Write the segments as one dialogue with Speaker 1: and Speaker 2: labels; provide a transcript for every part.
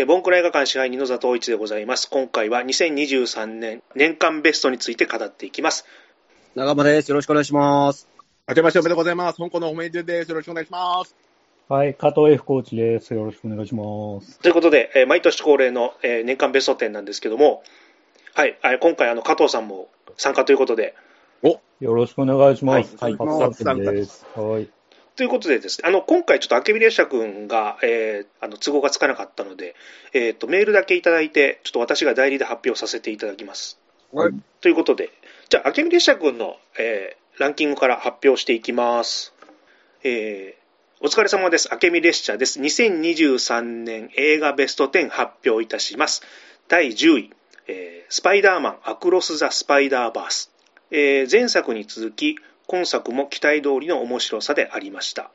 Speaker 1: えー、ボンクラ映画館支配人の座藤一でございます。今回は2023年年間ベストについて語っていきます。
Speaker 2: 長間です。よろしくお願いします。
Speaker 3: 明けましておめでとうございます。香港のおめでです。よろしくお願いします。
Speaker 4: はい、加藤 F コーチです。よろしくお願いします。
Speaker 1: ということで、えー、毎年恒例の、えー、年間ベスト10なんですけども、はい、はい、今回あの加藤さんも参加ということで。
Speaker 4: およろしくお願いします。
Speaker 3: はい、
Speaker 4: 初参加です。はい。
Speaker 1: ということでですね、あの、今回ちょっと明美列車君が、えー、あの、都合がつかなかったので、えっ、ー、と、メールだけいただいて、ちょっと私が代理で発表させていただきます。
Speaker 3: はい。
Speaker 1: ということで、じゃあ、明美列車君の、えー、ランキングから発表していきます。えー、お疲れ様です。明美列車です。2023年映画ベスト10発表いたします。第10位、えー、スパイダーマンアクロス・ザ・スパイダーバース。えー、前作に続き、今作も期待通りの面白さでありました。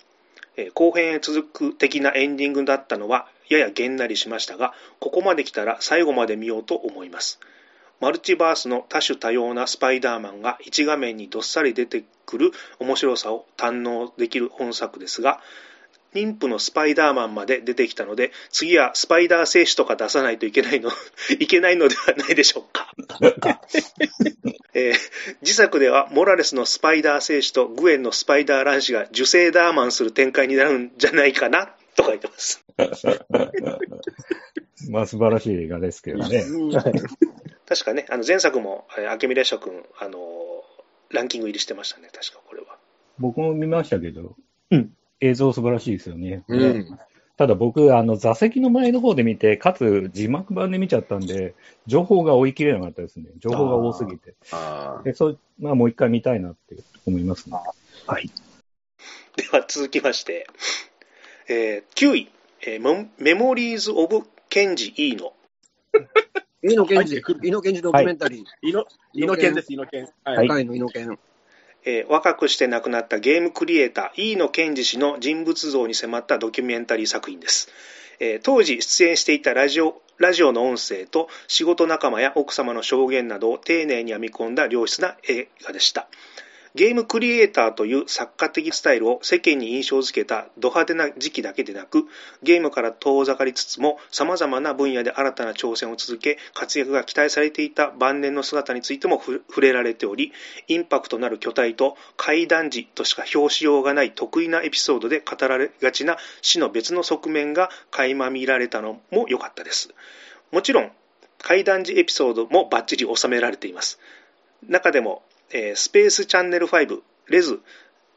Speaker 1: 後編へ続く的なエンディングだったのはややげんなりしましたが、ここまで来たら最後まで見ようと思います。マルチバースの多種多様なスパイダーマンが一画面にどっさり出てくる面白さを堪能できる本作ですが、妊婦のスパイダーマンまで出てきたので、次はスパイダー精子とか出さないといけないの、いけないのではないでしょうか。えー、自作ではモラレスのスパイダー精子とグエンのスパイダー卵子が受精ダーマンする展開になるんじゃないかな、と書いてます。
Speaker 4: まあ素晴らしい映画ですけどね。
Speaker 1: 確かね、あの前作も、明美列車君、あの、ランキング入りしてましたね、確かこれは。
Speaker 4: 僕も見ましたけど、うん、映像素晴らしいですよね。
Speaker 3: うん、
Speaker 4: ただ僕、あの、座席の前の方で見て、かつ字幕版で見ちゃったんで、情報が追い切れなかったですね。情報が多すぎて。でそう、まあもう一回見たいなって思いますね。
Speaker 1: はい。では続きまして、えー、9位、えー、メモリーズ・オブ・ケンジ・イーノ。
Speaker 2: イノケンジ、イノケンジドキュメンタリー。
Speaker 3: イノ、イノケンです、イノケン。
Speaker 2: はい。はい、のイノケン。
Speaker 1: えー、若くして亡くなったゲームクリエイター、飯野健二氏の人物像に迫ったドキュメンタリー作品です。えー、当時出演していたラジオ、ラジオの音声と仕事仲間や奥様の証言などを丁寧に編み込んだ良質な映画でした。ゲームクリエイターという作家的スタイルを世間に印象づけたド派手な時期だけでなく、ゲームから遠ざかりつつも様々な分野で新たな挑戦を続け、活躍が期待されていた晩年の姿についても触れられており、インパクトなる巨体と怪談時としか表しようがない得意なエピソードで語られがちな死の別の側面が垣間見られたのも良かったです。もちろん、怪談時エピソードもバッチリ収められています。中でも、えー、スペースチャンネル5、レズ、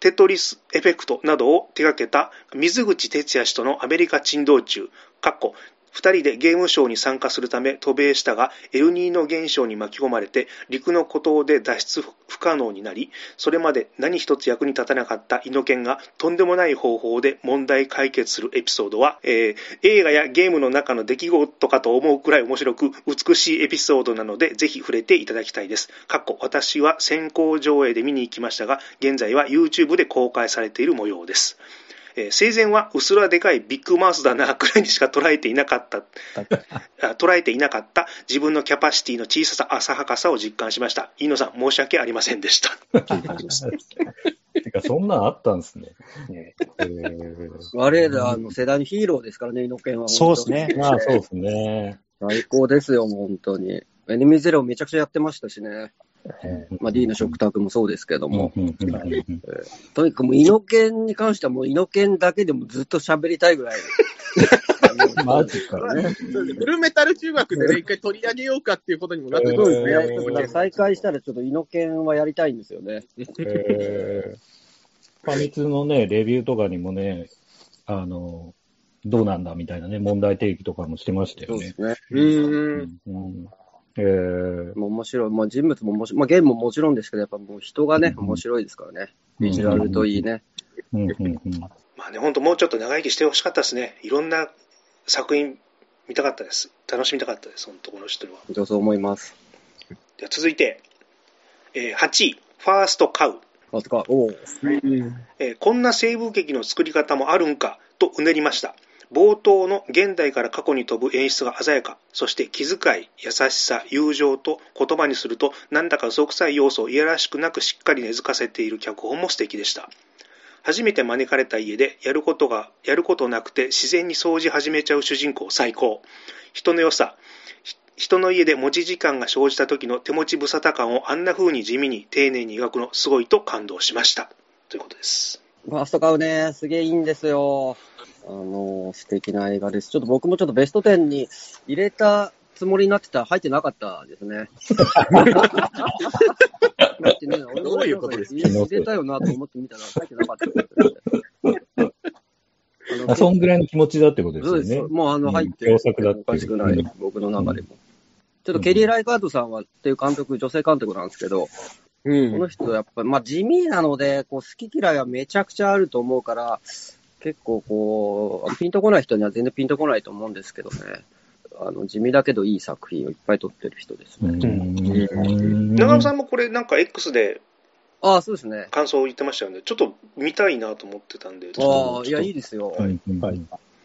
Speaker 1: テトリスエフェクトなどを手掛けた水口哲也氏とのアメリカ珍道中、かっこ2人でゲームショーに参加するため渡米したが、エルニーノ現象に巻き込まれて、陸の孤島で脱出不可能になり、それまで何一つ役に立たなかったイノケンがとんでもない方法で問題解決するエピソードは、えー、映画やゲームの中の出来事かと思うくらい面白く、美しいエピソードなので、ぜひ触れていただきたいです。かっこ私は先行上映で見に行きましたが、現在は YouTube で公開されている模様です。えー、生前はうすらでかいビッグマウスだなくらいにしか捉えていなかった。捉えていなかった。自分のキャパシティの小ささ浅はかさを実感しました。飯野さん申し訳ありませんでした。
Speaker 4: てかそんなんあったんですね、
Speaker 2: えー、我らの世代のヒーローですからね猪犬は
Speaker 4: そうですね。まあそうですね。
Speaker 2: 最高ですよ本当に。エネミーゼロめちゃくちゃやってましたしねまあ、D の食卓もそうですけども、とにかくもう、イノケンに関してはもう、イノケンだけでもずっと喋りたいぐらい。
Speaker 4: マジかね。
Speaker 3: フルメタル中学でね、一回取り上げようかっていうことにもなってくるんですね。
Speaker 2: 再開したらちょっとイノケンはやりたいんですよね。
Speaker 4: えー、ファミ通のね、レビューとかにもね、あの、どうなんだみたいなね、問題提起とかもしてましたよね。
Speaker 2: そうですね。
Speaker 3: うん。
Speaker 4: うんえー、
Speaker 2: もう面白い。まあ、人物も面白い。まあ、ゲームももちろんですけど、やっぱもう人がね、面白いですからね。ビジュアルといいね。
Speaker 4: うんうんうん、
Speaker 1: まあね、本当もうちょっと長生きしてほしかったですね。いろんな作品見たかったです。楽しみたかったです、本当この人は。
Speaker 2: 本そう思います。
Speaker 1: では続いて、えー、8位、ファーストカウ。
Speaker 2: ファーストカウ。お
Speaker 1: えー、こんな西部劇の作り方もあるんか、とうねりました。冒頭の現代から過去に飛ぶ演出が鮮やか、そして気遣い、優しさ、友情と言葉にすると、なんだか嘘くさい要素をいやらしくなくしっかり根付かせている脚本も素敵でした。初めて招かれた家でやることが、やることなくて自然に掃除始めちゃう主人公最高。人の良さ。人の家で持ち時間が生じた時の手持ち無沙汰感をあんな風に地味に丁寧に描くのすごいと感動しました。ということです。
Speaker 2: ファーストカウね、すげえいいんですよ。あの、素敵な映画です。ちょっと僕もちょっとベスト10に入れたつもりになってたら入ってなかったですね。だってね、俺どういうことですか？入れたよなと思ってみたら入ってなかったです
Speaker 4: ね。そんぐらいの気持ちだってことですよね。そうです。
Speaker 2: もうあの、入って、おかしくない、僕の中でも。ちょっとケリー・ライカードさんはっていう監督、女性監督なんですけど、うん、この人やっぱり、まあ地味なので、こう好き嫌いはめちゃくちゃあると思うから、結構こう、ピンとこない人には全然ピンとこないと思うんですけどね。あの、地味だけどいい作品をいっぱい撮ってる人ですね。
Speaker 1: 長野さんもこれなんか X で
Speaker 2: ああ、そうですね。
Speaker 1: 感想を言ってましたよね。ちょっと見たいなと思ってたんで。
Speaker 2: ああ、いや、いいですよ。はい。はい、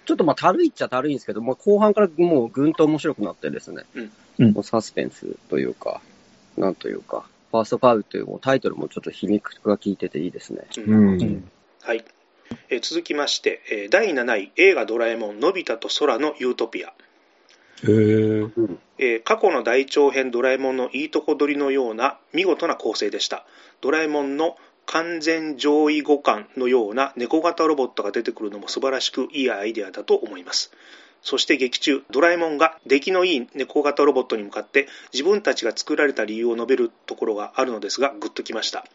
Speaker 2: ちょっとまあ、たるいっちゃたるいんですけど、まあ、後半からもうぐんと面白くなってですね。うん。サスペンスというか、なんというか、ファーストファウルというタイトルもちょっと皮肉が効いてていいですね。うん。
Speaker 1: うん、はい。えー、続きまして、えー、第7位、映画ドラえもん、のび太と空のユートピア。へーえー、過去の大長編ドラえもんのいいとこ取りのような見事な構成でした。ドラえもんの完全上位互換のような猫型ロボットが出てくるのも素晴らしくいいアイデアだと思います。そして劇中、ドラえもんが出来のいい猫型ロボットに向かって自分たちが作られた理由を述べるところがあるのですが、グッときました。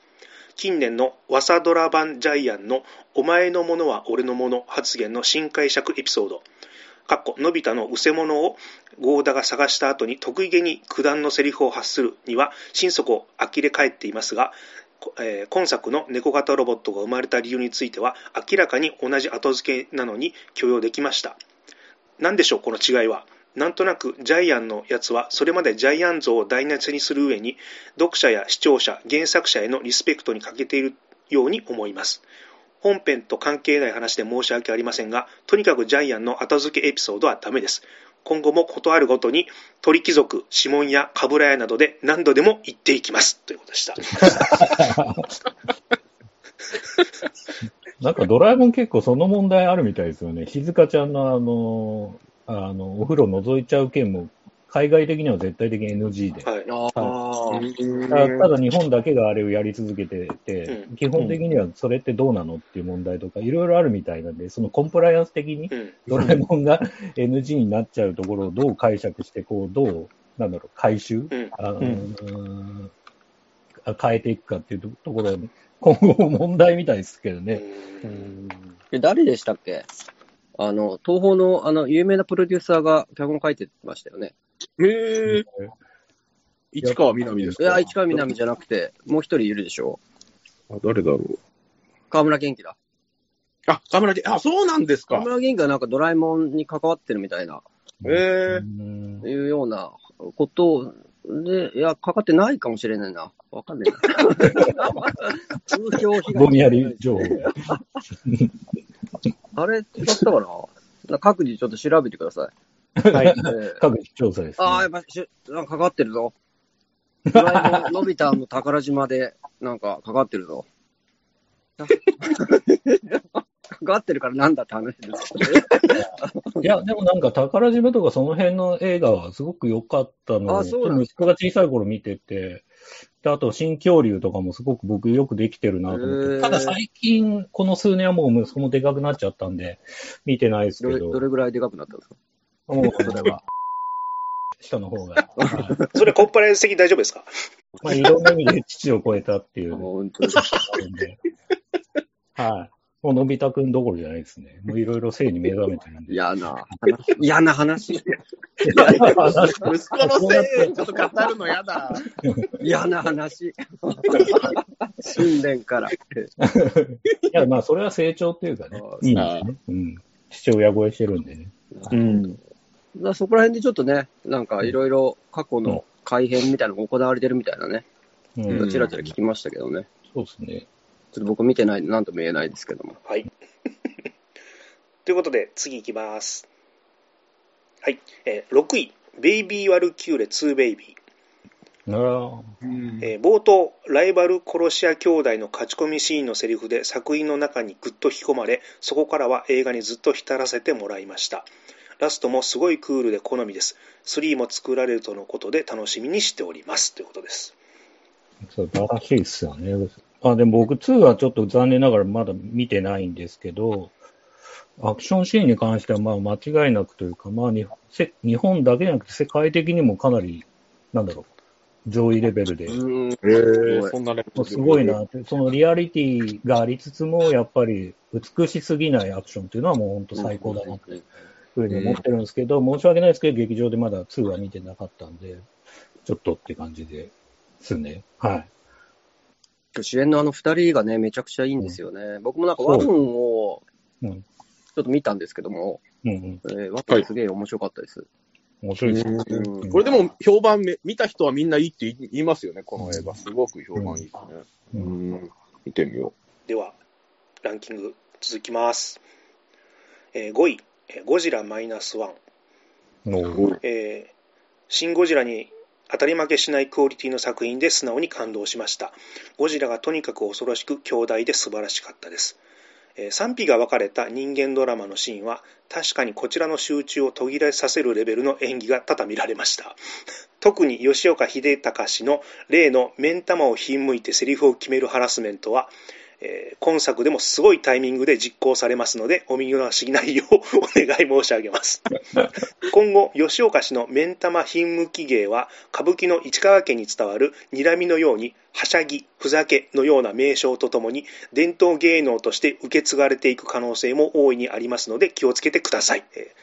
Speaker 1: 近年のワサドラ版ジャイアンのお前のものは俺のもの発言の新解釈エピソード。かっこ、のび太のうせ者をゴーダが探した後に得意げに九段のセリフを発するには心底呆れ返っていますが、えー、今作の猫型ロボットが生まれた理由については明らかに同じ後付けなのに許容できました。何でしょう、この違いは？なんとなくジャイアンのやつはそれまでジャイアン像を台無しにする上に読者や視聴者、原作者へのリスペクトに欠けているように思います。本編と関係ない話で申し訳ありませんが、とにかくジャイアンの後付けエピソードはダメです。今後もことあるごとに鳥貴族、指紋やかぶら屋などで何度でも言っていきます。ということでした。
Speaker 4: なんかドラえもん結構その問題あるみたいですよね。静香ちゃんのあの、あの、お風呂覗いちゃう件も、海外的には絶対的に NG で。はい。はい。ただ日本だけがあれをやり続けてて、うん、基本的にはそれってどうなのっていう問題とか、いろいろあるみたいなんで、そのコンプライアンス的にドラえもんが NG になっちゃうところをどう解釈して、こう、どう、なんだろう、回収、うん、あの、うん、変えていくかっていうところに、今後問題みたいですけどね。
Speaker 2: うん、誰でしたっけ？あの、東宝のあの有名なプロデューサーが脚本書いてましたよね。
Speaker 3: へえ。市川みなみですか？
Speaker 2: いや、市川みなみじゃなくて、もう一人いるでしょ
Speaker 3: あ、誰だろう？
Speaker 2: 河村元気だ。
Speaker 3: あ、河村元気、あ、そうなんですか。
Speaker 2: 河村元気はなんかドラえもんに関わってるみたいな。
Speaker 3: へ
Speaker 2: え。いうようなことで、いや、かかってないかもしれないな。わかんないな。
Speaker 4: 風評被害。ぼんやり情報。
Speaker 2: あれ、違ったかな？各自ちょっと調べてくださ
Speaker 4: い。はい。各自調査です、
Speaker 2: ね、ああ、やっぱし、なんかかかってるぞ。のび太の宝島で、なんかかかってるぞ。かかってるからなんだって話です
Speaker 4: いや、でもなんか宝島とかその辺の映画はすごく良かったので、息子が小さい頃見てて、で、あと、新恐竜とかもすごく僕よくできてるなと思って。ただ最近、この数年はもう息子もでかくなっちゃったんで、見てないですけど。
Speaker 2: どれぐらいでかくなったんですか？
Speaker 4: もう、それは。下の方が。
Speaker 1: それコンプライアンス的大丈夫ですか？
Speaker 4: まあ、いろんな意味で父を超えたっていう。本当に。はい。もうのび太くんどころじゃないですね。もういろいろ性に目覚めてるんで。
Speaker 2: 嫌な話。嫌な話。
Speaker 3: 息子の性、ちょっと語るの嫌だ。
Speaker 2: 嫌な話。訓練から。い
Speaker 4: や、まあ、それは成長っていうかね。いいですね。うん。父親超えしてるんでね。
Speaker 2: うん。だそこら辺でちょっとね、なんかいろいろ過去の改変みたいなのが行われてるみたいなね。うん。ちらちら聞きましたけどね。
Speaker 4: そうですね。
Speaker 2: ちょっと僕見てないんで、なんとも言えないですけども。
Speaker 1: はい。ということで、次いきます。はい。えー、6位、ベイビー・ワルキューレ2ベイビー。えー、冒頭、ライバル殺し屋兄弟の勝ち込みシーンのセリフで作品の中にぐっと引き込まれ、そこからは映画にずっと浸らせてもらいました。ラストもすごいクールで好みです。3も作られるとのことで楽しみにしております。ということです。
Speaker 4: 素晴らしいですよね。あ、でも僕2はちょっと残念ながらまだ見てないんですけど、アクションシーンに関してはまあ間違いなくというか、まあ日本だけじゃなくて世界的にもかなり、なんだろう、上位レベルで。うん、えー、そんなレベルすごいなって、そのリアリティがありつつも、やっぱり美しすぎないアクションっていうのはもう本当最高だなってふうに思ってるんですけど、申し訳ないですけど、劇場でまだ2は見てなかったんで、ちょっとって感じですね。はい。
Speaker 2: 主演のあの二人がね、めちゃくちゃいいんですよね。うん、僕もなんかワンを、ちょっと見たんですけども、うんうんえー、ワンすげえ面白かったです。
Speaker 4: 面白いですね。
Speaker 3: これでも評判め、見た人はみんないいって言いますよね、この映画。すごく評判いいですね。うん。うん、見てみよ
Speaker 1: う。では、ランキング続きます。えー、5位、ゴジラマイナスワン。えー、シン・ゴジラに当たり負けしないクオリティの作品で素直に感動しました。ゴジラがとにかく恐ろしく強大で素晴らしかったです。賛否が分かれた人間ドラマのシーンは確かにこちらの集中を途切れさせるレベルの演技が多々見られました。特に吉岡秀隆氏の例の目ん玉をひんむいてセリフを決めるハラスメントはえー、今作でもすごいタイミングで実行されますので、お見逃しないようお願い申し上げます。今後、吉岡氏の目ん玉品向き芸は、歌舞伎の市川家に伝わる睨みのように、はしゃぎ、ふざけのような名称とともに、伝統芸能として受け継がれていく可能性も大いにありますので、気をつけてください。え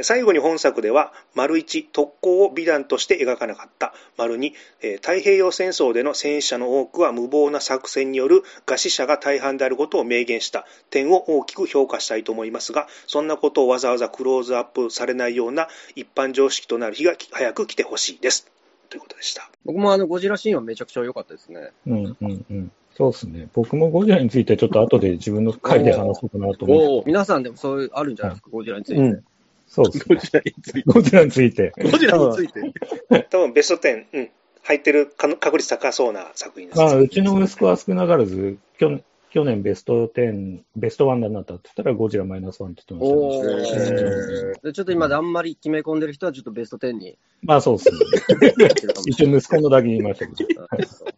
Speaker 1: ー、最後に本作では、丸一、特攻を美談として描かなかった。丸二、えー、太平洋戦争での戦死者の多くは無謀な作戦による餓死者が大半であることを明言した点を大きく評価したいと思いますが、そんなことをわざわざクローズアップされないような一般常識となる日が早く来てほしいです。ということでした。
Speaker 2: 僕もあの、ゴジラシーンはめちゃくちゃ良かったですね。
Speaker 4: うんうんうん。そうですね。僕もゴジラについてちょっと後で自分の回で話そうかなと思
Speaker 2: って。皆さんでもそういう、あるんじゃないですか、ゴジラについて。うん
Speaker 4: そうです、ね。ゴジラについて。ゴジラについて。
Speaker 3: ゴジラについて。
Speaker 1: 多分ベスト10、うん、入ってる確率高そうな作品です。
Speaker 4: まあ、うちの息子は少なからず、去年、去年ベスト10、ベストワンになったって言ったらゴジラマイナスワンって言ってました
Speaker 2: ね。ちょっと今であんまり決め込んでる人はちょっとベスト10に。
Speaker 4: まあそうですね。一応息子のだけ言いましたけど。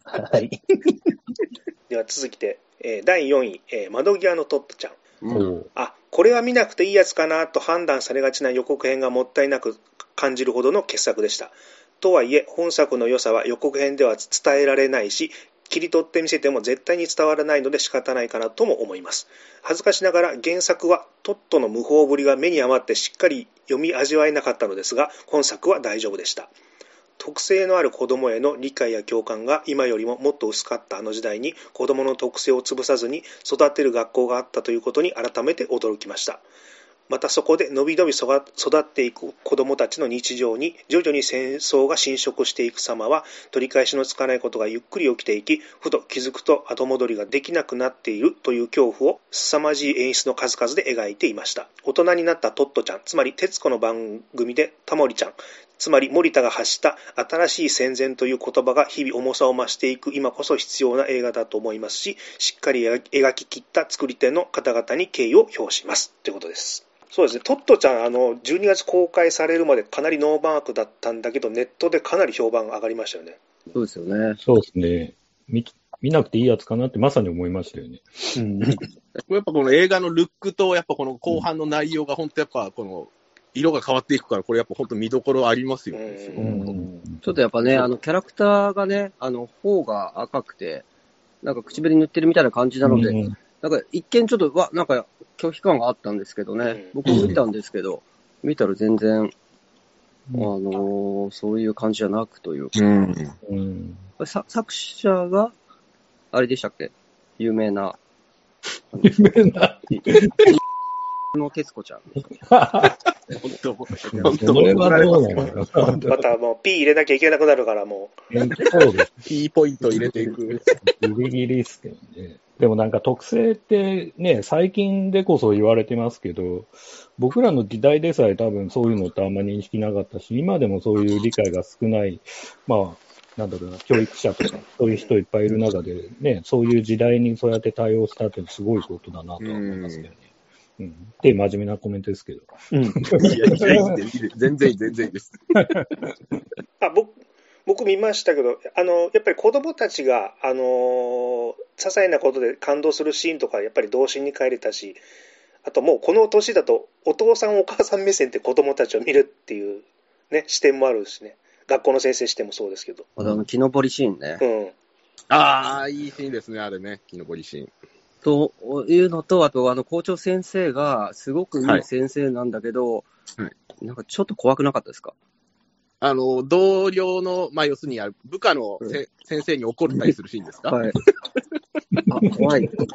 Speaker 4: はい。
Speaker 1: では続きて、えー、第4位、えー、窓際のトットちゃん。うん、あこれは見なくていいやつかなと判断されがちな予告編がもったいなく感じるほどの傑作でした。とはいえ、本作の良さは予告編では伝えられないし、切り取ってみせても絶対に伝わらないので仕方ないかなとも思います。恥ずかしながら原作はトットの無法ぶりが目に余ってしっかり読み味わえなかったのですが、本作は大丈夫でした。特性のある子供への理解や共感が今よりももっと薄かったあの時代に子供の特性を潰さずに育てる学校があったということに改めて驚きました。またそこでのびのび育っていく子供たちの日常に徐々に戦争が侵食していく様は取り返しのつかないことがゆっくり起きていきふと気づくと後戻りができなくなっているという恐怖を凄まじい演出の数々で描いていました。大人になったトットちゃんつまり徹子の番組でタモリちゃんつまり森田が発した新しい戦前という言葉が日々重さを増していく今こそ必要な映画だと思いますししっかり描き切った作り手の方々に敬意を表します。ということです。そうですね、トットちゃん、あの12月公開されるまでかなりノーマークだったんだけど、ネットでかなり評判上がりましたよね。
Speaker 2: そうですよね。
Speaker 4: そうですね。見見なくていいやつかなってまさに思いましたよね。
Speaker 3: うん、やっぱこの映画のルックと、やっぱこの後半の内容が本当やっぱこの色が変わっていくから、これやっぱ本当見どころありますよね。うん、
Speaker 2: ちょっとやっぱね、あのキャラクターがね、あの頬が赤くて、なんか唇塗ってるみたいな感じなので、うん、なんか一見ちょっと、わ、なんか拒否感があったんですけどね、僕も見たんですけど、見たら全然、あのー、そういう感じじゃなくというか、うん、作者が、あれでしたっけ？有名な。
Speaker 4: 有名な。
Speaker 2: の 徹子ちゃん。
Speaker 3: 本当、本当。それはどうな
Speaker 1: の？またもう、P 入れなきゃいけなくなるから、もう。
Speaker 3: そうです。P ポイント入れていく。
Speaker 4: ギリギリですけどね。でもなんか特性ってね、最近でこそ言われてますけど、僕らの時代でさえ多分そういうのってあんまり認識なかったし、今でもそういう理解が少ない、まあ、なんだろうな、教育者とか、そういう人いっぱいいる中で、ね、そういう時代にそうやって対応したってすごいことだなと思いますけどね。うん。って真面目なコメントですけど。うん。いや、い
Speaker 3: や、全然いい、全然いいです。
Speaker 1: あ、僕、僕見ましたけど、あの、やっぱり子供たちが、あの、些細なことで感動するシーンとか、やっぱり童心に帰れたし、あともうこの年だと、お父さんお母さん目線って子供たちを見るっていうね、視点もあるしね。学校の先生してもそうですけど。
Speaker 2: あの、木登りシーンね。う
Speaker 3: ん。ああ、いいシーンですね、あれね、木登りシーン。
Speaker 2: というのと、あと、あの、校長先生が、すごくいい先生なんだけど、はい、なんかちょっと怖くなかったですか？
Speaker 3: あの、同僚の、まあ、要するに、部下の、うん、先生に怒ったりするシーンですか、はい。
Speaker 2: あ、怖いって。ちょ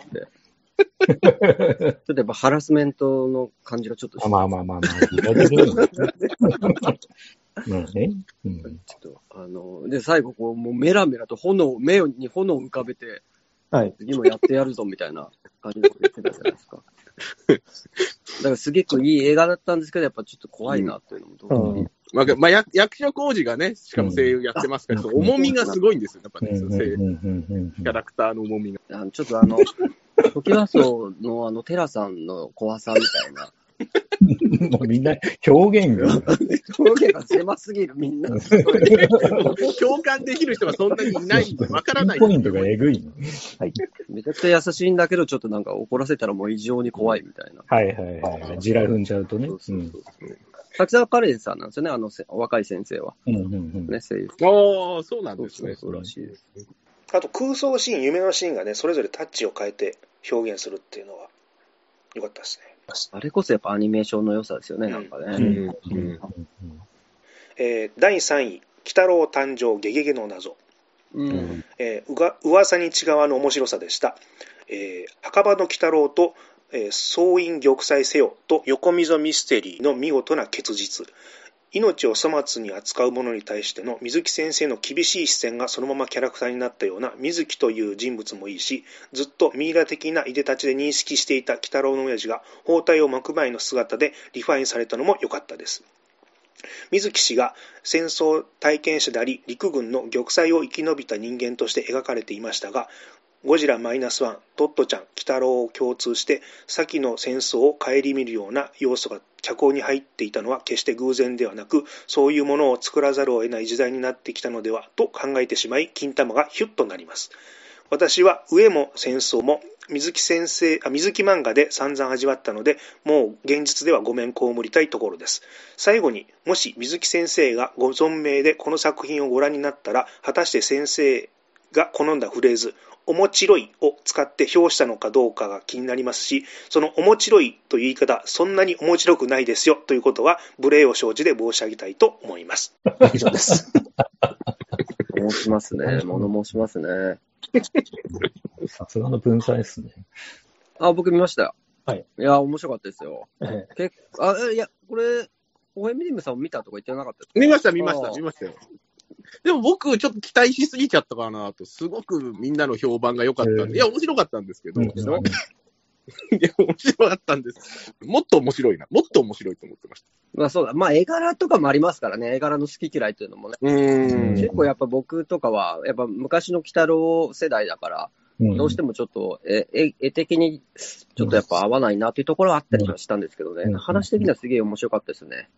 Speaker 2: っとやっぱハラスメントの感じがちょっと。
Speaker 4: まあまあまあまあ。
Speaker 2: まあね。うん、ちょっと、あの、で、最後、こう、もうメラメラと炎、目に炎を浮かべて、はい。次もやってやるぞみたいな感じのこと言ってたじゃないですか。だからすげえいい映画だったんですけど、やっぱちょっっと怖いなっていうのもどう、うん、
Speaker 3: まあ、まあ、役所工事がね、しかも声優やってますから、うん、重みがすごいんですよ、やっぱね、キャラクターの重みが。
Speaker 2: あのちょっとあの、トキワ荘のあの、テラさんの怖さみたいな。
Speaker 4: もうみんな、表現が。
Speaker 2: 表現が狭すぎる、みんな。
Speaker 3: 共感できる人がそんなにいないんで、わからない。
Speaker 4: ポイントがえぐいの。
Speaker 2: はい。めちゃくちゃ優しいんだけど、ちょっとなんか怒らせたらもう異常に怖いみたいな。
Speaker 4: はいはいはい。地雷踏んじゃうとね。そうそうそう
Speaker 2: 滝沢カレンさんなんですよね、あの若い先生は。うんうんうん。ね、声優。
Speaker 3: ああ、そうなんですね。
Speaker 2: そうらしいです。
Speaker 1: あと空想シーン、夢のシーンがね、それぞれタッチを変えて表現するっていうのは、よかったですね。
Speaker 2: あれこそやっぱアニメーションの良さですよね、なんかね。
Speaker 1: え第3位、鬼太郎誕生ゲゲゲの謎。うんえー、うが噂に違わぬ面白さでした。えー、墓場の鬼太郎と、えー、総員玉砕せよと横溝ミステリーの見事な結実。命を粗末に扱う者に対しての水木先生の厳しい視線がそのままキャラクターになったような水木という人物もいいし、ずっとミイラ的ないでたちで認識していた鬼太郎の親父が包帯を巻く前の姿でリファインされたのも良かったです。水木氏が戦争体験者であり陸軍の玉砕を生き延びた人間として描かれていましたがゴジラマイナスワン、トットちゃん、鬼太郎を共通して、先の戦争を顧みるような要素が脚本に入っていたのは決して偶然ではなく、そういうものを作らざるを得ない時代になってきたのではと考えてしまい、金玉がヒュッとなります。私は上も戦争も水木先生あ水木漫画で散々味わったのでもう現実ではごめん被りたいところです最後にもし水木先生がご存命でこの作品をご覧になったら果たして先生が好んだフレーズおもちろいを使って表したのかどうかが気になりますし、そのおもちろいという言い方、そんなに面白くないですよということは、無礼を承知で申し上げたいと思います。以上です。
Speaker 2: 申しますね。物申しますね。
Speaker 4: さすがの文才ですね。
Speaker 2: あ、僕見ましたよ。はい。いや、面白かったですよ。結あ、いや、これ、オエミリムさんも見たとか言ってなかった
Speaker 3: 見ました、見ました、見ましたよ。でも僕、ちょっと期待しすぎちゃったかなと、すごくみんなの評判が良かったんで、いや、面白かったんですけど、いや、面白かったんです。もっと面白いな。もっと面白いと思ってました。
Speaker 2: まあそうだ。まあ絵柄とかもありますからね。絵柄の好き嫌いっていうのもね。うん結構やっぱ僕とかは、やっぱ昔の鬼太郎世代だから、どうしてもちょっと絵、絵的にちょっとやっぱ合わないなっていうところはあったりはしたんですけどね。話的にはすげえ面白かったですね。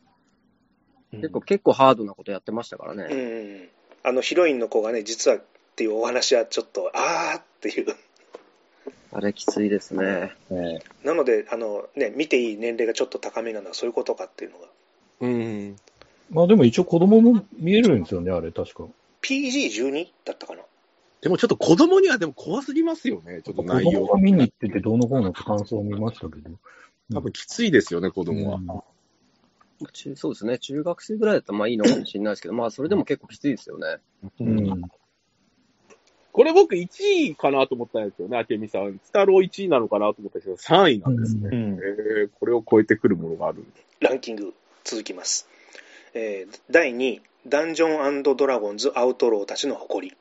Speaker 2: 結構、結構ハードなことやってましたからね。う
Speaker 1: ん。あのヒロインの子がね、実はっていうお話はちょっと、あーっていう。
Speaker 2: あれきついですね。
Speaker 1: なので、あのね、見ていい年齢がちょっと高めなのはそういうことかっていうのが。
Speaker 4: うん。まあでも一応子供も見えるんですよね、あれ確か。
Speaker 1: PG12 だったかな。
Speaker 3: でもちょっと子供にはでも怖すぎますよね、ちょっと内容。子
Speaker 4: 供が見に行っててどうのこうのって感想を見ましたけど。
Speaker 3: 多分きついですよね、子供は。うん
Speaker 2: 中そうですね、中学生ぐらいだったらまあいいのかもしれないですけど、まあそれでも結構きついですよね。うん。
Speaker 3: これ僕1位かなと思ったんですよね、明美さん。スタロー1位なのかなと思ったけど、3位なんですね。うん、えー、これを超えてくるものがある
Speaker 1: ランキング続きます。えー、第2位、ダンジョンドラゴンズアウトローたちの誇り。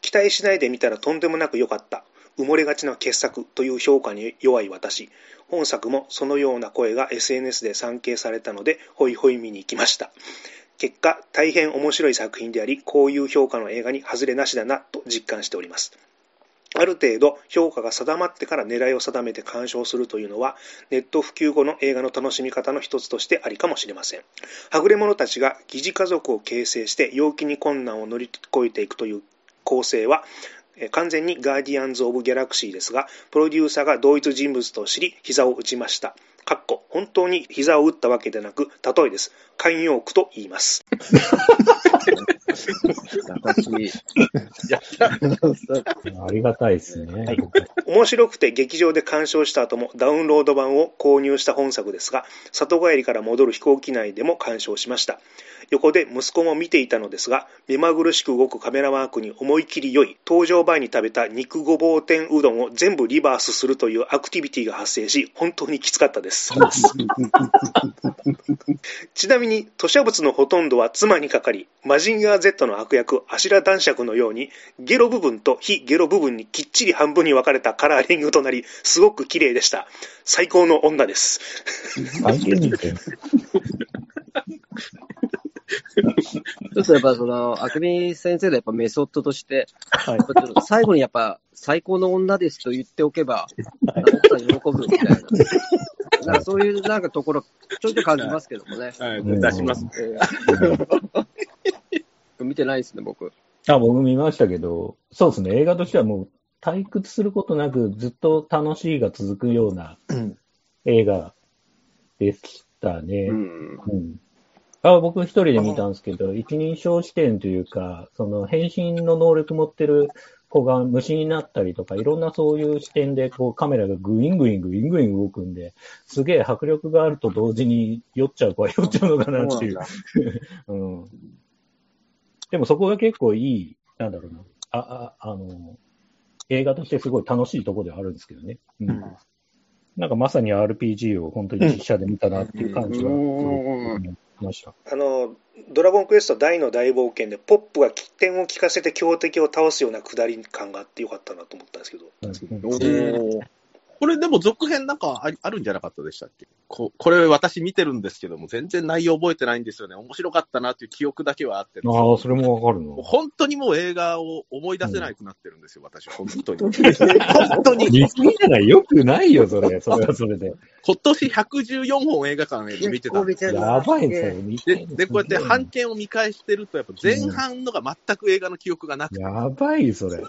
Speaker 1: 期待しないで見たらとんでもなく良かった。埋もれがちな傑作という評価に弱い私。本作もそのような声が SNS で散見されたので、ホイホイ見に行きました。結果、大変面白い作品であり、こういう評価の映画に外れなしだなと実感しております。ある程度評価が定まってから狙いを定めて鑑賞するというのは、ネット普及後の映画の楽しみ方の一つとしてありかもしれません。はぐれ者たちが疑似家族を形成して陽気に困難を乗り越えていくという構成は、完全にガーディアンズ・オブ・ギャラクシーですが、プロデューサーが同一人物と知り、膝を打ちました。かっこ、本当に膝を打ったわけでなく、例えです。慣用句と言います。
Speaker 4: ありがたいですね。はい、
Speaker 1: 面白くて劇場で鑑賞した後もダウンロード版を購入した本作ですが、里帰りから戻る飛行機内でも鑑賞しました。横で息子も見ていたのですが、目まぐるしく動くカメラワークに思い切り良い、登場前に食べた肉ごぼう天うどんを全部リバースするというアクティビティが発生し、本当にきつかったです。ちなみに、吐砂物のほとんどは妻にかかり、マジンガー Z の悪役、アシラ男爵のように、ゲロ部分と非ゲロ部分にきっちり半分に分かれたカラーリングとなり、すごく綺麗でした。最高の女です。
Speaker 2: ちょっとやっぱその、あくみ先生のやっぱメソッドとして、はい、最後にやっぱ最高の女ですと言っておけば、はい、喜ぶみたいな。なんかそういうなんかところ、ちょっと感じますけどもね。
Speaker 3: はい、出します。
Speaker 2: 見てないですね、僕。
Speaker 4: あ、僕見ましたけど、そうですね、映画としてはもう退屈することなくずっと楽しいが続くような映画でしたね。うん、うんあ僕一人で見たんですけど、一人称視点というか、その変身の能力持ってる子が虫になったりとか、いろんなそういう視点でこうカメラがグイングイングイングイン動くんで、すげえ迫力があると同時に酔っちゃう子は酔っちゃうのかなっていう。うん、でもそこが結構いい、なんだろうな。あ、あ、あの、映画としてすごい楽しいところではあるんですけどね。うん。なんかまさに RPG を本当に実写で見たなっていう感じは、うん
Speaker 1: ました。あの、ドラゴンクエスト大の大冒険で、ポップが起点を聞かせて強敵を倒すような下り感があってよかったなと思ったんですけど。
Speaker 3: うんこれでも続編なんかああるんじゃなかったでしたっけ？ここれ私見てるんですけども、全然内容覚えてないんですよね。面白かったなっていう記憶だけはあって。
Speaker 4: ああ、それもわかるの
Speaker 3: 本当にもう映画を思い出せなくなってるんですよ、うん、私、本当に。
Speaker 4: 本当に。見すぎじゃないよくないよ、それ。それはそれで。
Speaker 3: 今年114本映画館で見てたんです
Speaker 4: よ。やばいん
Speaker 3: ですよ。で、で、こうやって半券を見返してると、やっぱ前半のが全く映画の記憶がなくて。
Speaker 4: やばい、それ。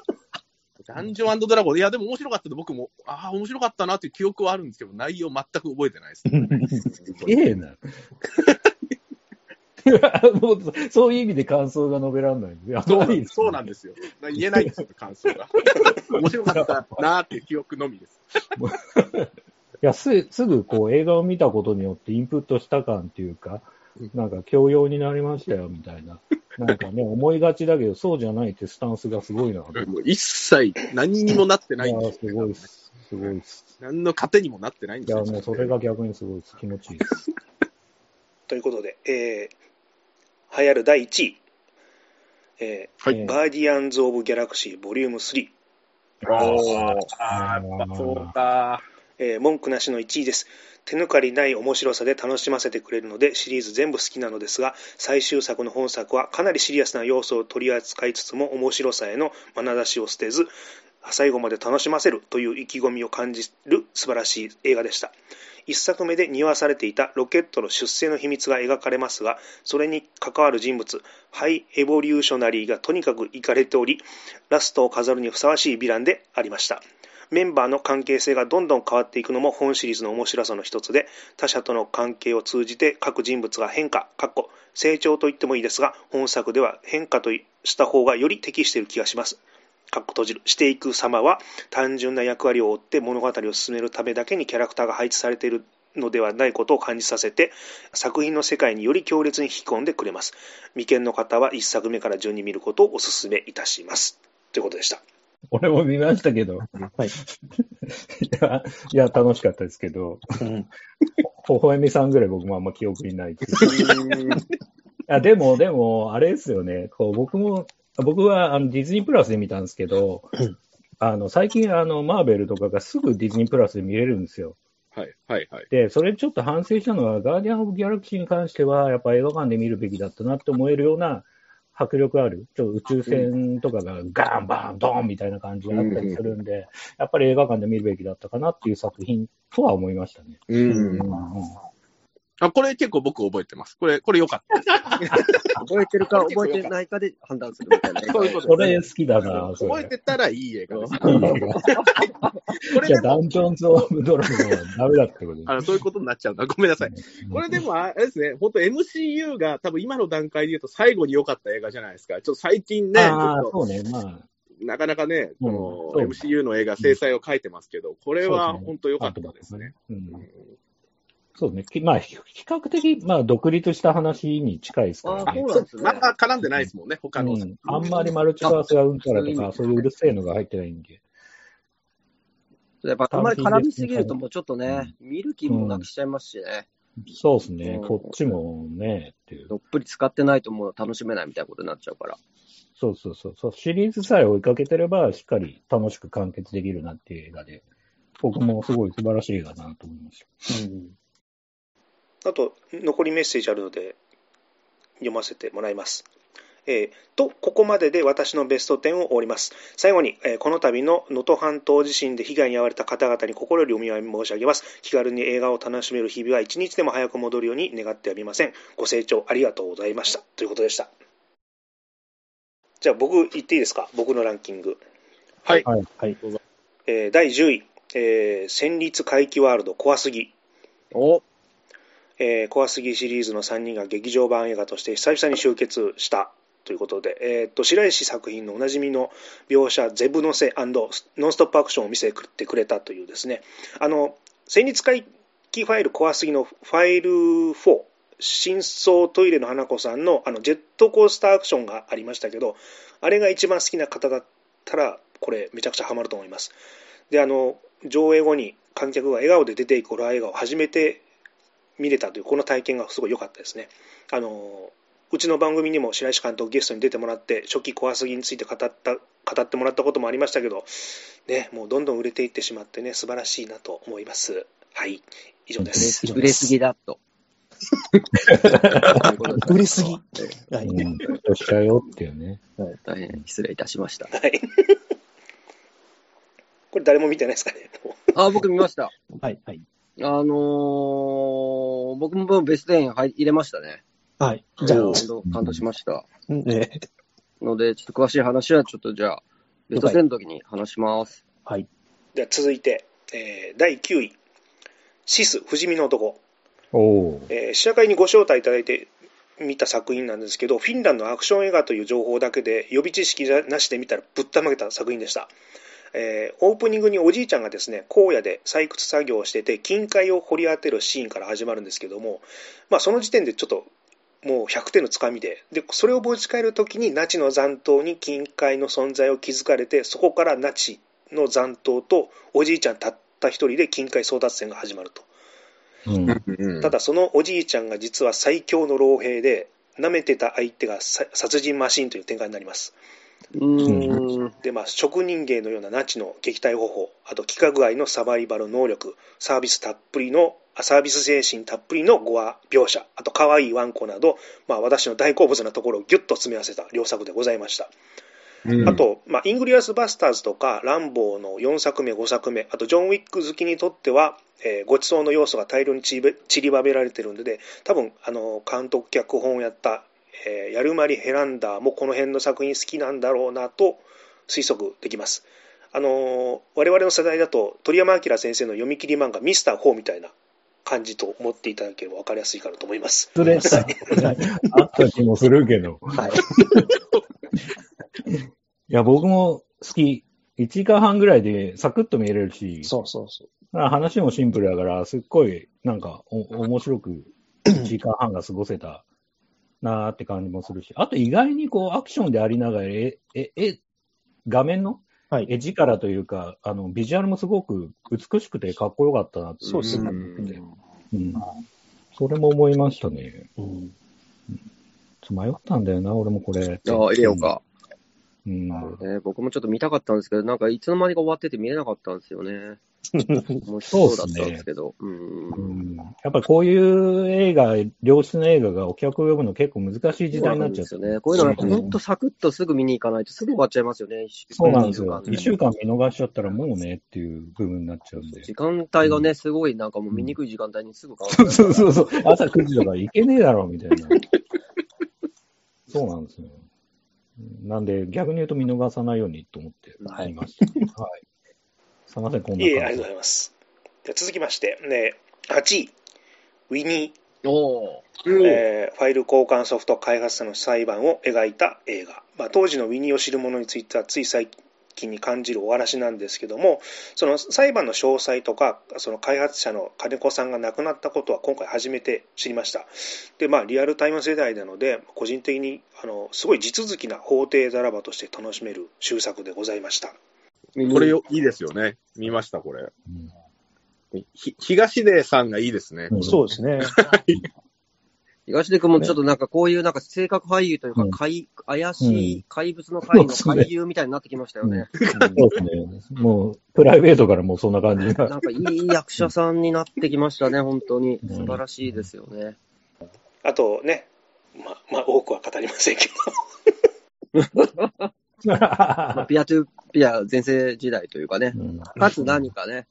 Speaker 3: ダンジョンドラゴン、いや、でも面白かったで、僕も、ああ、面白かったなっていう記憶はあるんですけど、内容全く覚えてないです。
Speaker 4: すげえな。も うそういう意味で感想が述べられない
Speaker 3: やそうね、そうなんですよ。言えないんですよ、感想が。面白かったなーっていう記憶のみです。
Speaker 4: いやすすぐこう映画を見たことによってインプットした感っていうか、なんか教養になりましたよみたいな。なんかね、思いがちだけど、そうじゃないってスタンスがすごいな。
Speaker 3: 一切何にもなってないん
Speaker 4: ですすごいです。すごいです。
Speaker 3: 何の糧にもなってないんです
Speaker 4: よ。いや、もうそれが逆にすごいです。気持ちいいです。
Speaker 1: ということで、えー、流行る第1位。えー、はい、ガーディアンズ・オブ・ギャラクシー、ボリューム3。
Speaker 3: ああ、そうか。
Speaker 1: えー、文句なしの1位です。手抜かりない面白さで楽しませてくれるのでシリーズ全部好きなのですが最終作の本作はかなりシリアスな要素を取り扱いつつも面白さへの眼差しを捨てず最後まで楽しませるという意気込みを感じる素晴らしい映画でした。一作目で匂わされていたロケットの出生の秘密が描かれますがそれに関わる人物ハイエボリューショナリーがとにかくいかれておりラストを飾るにふさわしいヴィランでありました。メンバーの関係性がどんどん変わっていくのも本シリーズの面白さの一つで、他者との関係を通じて各人物が変化、かっこ成長と言ってもいいですが、本作では変化とした方がより適している気がします。かっこ閉じる。していく様は単純な役割を負って物語を進めるためだけにキャラクターが配置されているのではないことを感じさせて、作品の世界により強烈に引き込んでくれます。未見の方は1作目から順に見ることをお勧めいたします。ということでした。
Speaker 4: 俺も見ましたけど。はい。いや、いや、楽しかったですけど、うん、ほほえみさんぐらい僕もあんま記憶にないいう。あでも、でも、あれですよね。こう僕も、僕はあのディズニープラスで見たんですけど、あの最近あの、マーベルとかがすぐディズニープラスで見れるんですよ。
Speaker 3: はい、はい、はい。
Speaker 4: で、それちょっと反省したのは、ガーディアン・オブ・ギャラクシーに関しては、やっぱ映画館で見るべきだったなって思えるような迫力ある、ちょっと宇宙船とかがガーン、バーン、ドーンみたいな感じがあったりするんで、やっぱり映画館で見るべきだったかなっていう作品とは思いましたね。うん、うん
Speaker 3: あ、これ結構僕覚えてます。これ、これ良かった
Speaker 2: 覚えてるか 覚えてないかで判断するみたいな。
Speaker 4: そういうこと。それ好きだな。
Speaker 3: 覚えてたらいい映画です。
Speaker 4: これじゃダンジョンズ・オブ・ドラゴンはダメだってこと
Speaker 3: あそういうことになっちゃうんだ。ごめんなさい。これでも、あれですね、本当 MCU が多分今の段階で言うと最後に良かった映画じゃないですか。ちょっと最近ね、
Speaker 4: そうね、まあ。
Speaker 3: なかなかね、この MCU の映画、制裁を書いてますけど、これは本当良かったですね。
Speaker 4: そうね。まあ、比較的、まあ、独立した話に近いですから
Speaker 3: ね。あそうなんですね。まあ、絡んでないですもんね、他の。うん、
Speaker 4: あんまりマルチバースがうんちゃらとか、そういううるせえのが入ってないんで。
Speaker 2: やっぱ、あんまり絡みすぎると、もうちょっとね、うん、見る気もなくしちゃいますしね。
Speaker 4: そうですね、こっちもね、っていう。
Speaker 2: どっぷり使ってないともう楽しめないみたいなことになっちゃうから。
Speaker 4: そうそうそうそう。シリーズさえ追いかけてれば、しっかり楽しく完結できるなっていう映画で、僕もすごい素晴らしい映画だなと思いました。うん
Speaker 1: あと、残りメッセージあるので、読ませてもらいます。えー、と、ここまでで私のベスト10を終わります。最後に、えー、この度の能登半島地震で被害に遭われた方々に心よりお見舞い申し上げます。気軽に映画を楽しめる日々は一日でも早く戻るように願ってはみません。ご清聴ありがとうございました。ということでした。じゃあ僕言っていいですか？僕のランキング。
Speaker 3: はい。はい。はい、
Speaker 1: えー、第10位、えー、戦慄回帰ワールド怖すぎ。
Speaker 3: お
Speaker 1: えー、怖すぎシリーズの3人が劇場版映画として久々に集結したということで、えー、と白石作品のおなじみの描写、ゼブのせノンストップアクションを見せてくれたというですね、あの、戦慄回帰ファイル怖すぎのファイル4、真相トイレの花子さんのあのジェットコースターアクションがありましたけど、あれが一番好きな方だったら、これめちゃくちゃハマると思います。で、あの、上映後に観客が笑顔で出ていくホラー映画を初めて見れたというこの体験がすごい良かったですね。あのうちの番組にも白石監督ゲストに出てもらって初期怖すぎについて語った語ってもらったこともありましたけど、ね、もうどんどん売れていってしまってね素晴らしいなと思います。はい以上です。
Speaker 2: 売れすぎだと。
Speaker 5: 売れすぎ。
Speaker 4: はい。うん、しちゃうよっていうね。
Speaker 2: 大変失礼いたしました。
Speaker 1: はい。これ誰も見てないですかね。
Speaker 2: あ、僕見ました。
Speaker 5: はい、はい。
Speaker 2: あのー、僕もベスト10入れましたね。
Speaker 5: はい。じゃあ。
Speaker 2: 感動しました。
Speaker 5: ね。
Speaker 2: ので、ちょっと詳しい話はちょっとじゃあ、ベスト10の時に話します。
Speaker 5: はい。
Speaker 1: では続いて、えー、第9位。シス、不死身の男。
Speaker 4: お
Speaker 1: えー、試写会にご招待いただいて見た作品なんですけど、フィンランドのアクション映画という情報だけで予備知識なしで見たらぶったまげた作品でした。えー、オープニングにおじいちゃんがですね荒野で採掘作業をしてて金塊を掘り当てるシーンから始まるんですけども、まあ、その時点でちょっともう100点のつかみででそれを持ち帰る時にナチの残党に金塊の存在を気づかれてそこからナチの残党とおじいちゃんたった一人で金塊争奪戦が始まると、うん、ただそのおじいちゃんが実は最強の老兵で舐めてた相手が殺人マシンという展開になりますで、まあ、職人芸のようなナチの撃退方法、あと規格外のサバイバル能力、サービスたっぷりの、サービス精神たっぷりのゴア描写、あと可愛いワンコなど、まあ、私の大好物なところをギュッと詰め合わせた良作でございました。うん、あと、まあ、イングロリアス・バスターズとか、ランボーの4作目、5作目、あと、ジョン・ウィック好きにとっては、えー、ごちそうの要素が大量に散りばめられてるんで、多分、あの、監督、脚本をやったえー、ヤルマリ・ヘランダーもこの辺の作品好きなんだろうなと推測できます。あのー、我々の世代だと鳥山明先生の読み切り漫画「ミスター・ホー」みたいな感じと思っていただければ分かりやすいかなと思います。
Speaker 4: それ、あった気もするけど。
Speaker 5: はい。
Speaker 4: いや、僕も好き。1時間半ぐらいでサクッと見れるし。
Speaker 5: そうそうそ
Speaker 4: う。話もシンプルだから、すっごい、なんかお、面白く1時間半が過ごせたなーって感じもするし、あと意外にこうアクションでありながら、え、え、え、画面の絵力というか、あの、ビジュアルもすごく美しくてかっこよかったなって
Speaker 5: そうですね。
Speaker 4: うん。それも思いましたね。うん。迷ったんだよな、俺もこれ。
Speaker 2: ああ、入れようか。
Speaker 4: うん。
Speaker 2: ね、僕もちょっと見たかったんですけど、なんかいつの間にか終わってて見れなかったんですよね。
Speaker 4: 面白
Speaker 2: そうだったんですけど。うね、
Speaker 4: うん、やっぱりこういう映画、良質の映画がお客を呼ぶの結構難しい時代になっちゃうん
Speaker 2: ですよね。こういうのは本当サクッとすぐ見に行かないとすぐ終わっちゃいますよね。
Speaker 4: そうなんですよ。一週間見逃しちゃったらもうねっていう部分になっちゃうんで。
Speaker 2: 時間帯がね、すごいなんかもう見にくい時間帯にすぐ
Speaker 4: 変わる、うん、そうそうそう。朝9時とか行けねえだろみたいな。そうなんですよ。なんで、逆に言うと見逃さないようにと思っています。はい。すみません、こんな
Speaker 1: いえ、ありがとうございます。で続きまして、ね、8位、ウィニ
Speaker 2: ー。お
Speaker 1: えー、ファイル交換ソフト開発者の裁判を描いた映画。まあ、当時のウィニーを知る者については、つい最近に感じるお話なんですけども、その裁判の詳細とか、その開発者の金子さんが亡くなったことは今回初めて知りました。で、まあ、リアルタイム世代なので、個人的に、あの、すごい地続きな法廷ドラマとして楽しめる終作でございました。
Speaker 3: これいいですよね。見ました、これ。うん、ひ東出さんがいいですね。
Speaker 5: そうですね。
Speaker 2: 東出君もちょっとなんかこういうなんか性格俳優というか、怪、怪しい怪物の怪の怪獣みたいになってきましたよね。
Speaker 4: そうですね。もう、プライベートからもそんな感じが。
Speaker 2: なんかいい役者さんになってきましたね、本当に。素晴らしいですよね。
Speaker 1: あとね、ま、まあ、多くは語りませんけ
Speaker 2: ど。まあ、ピアトゥピア全盛時代というかね、うん、かつ何かね、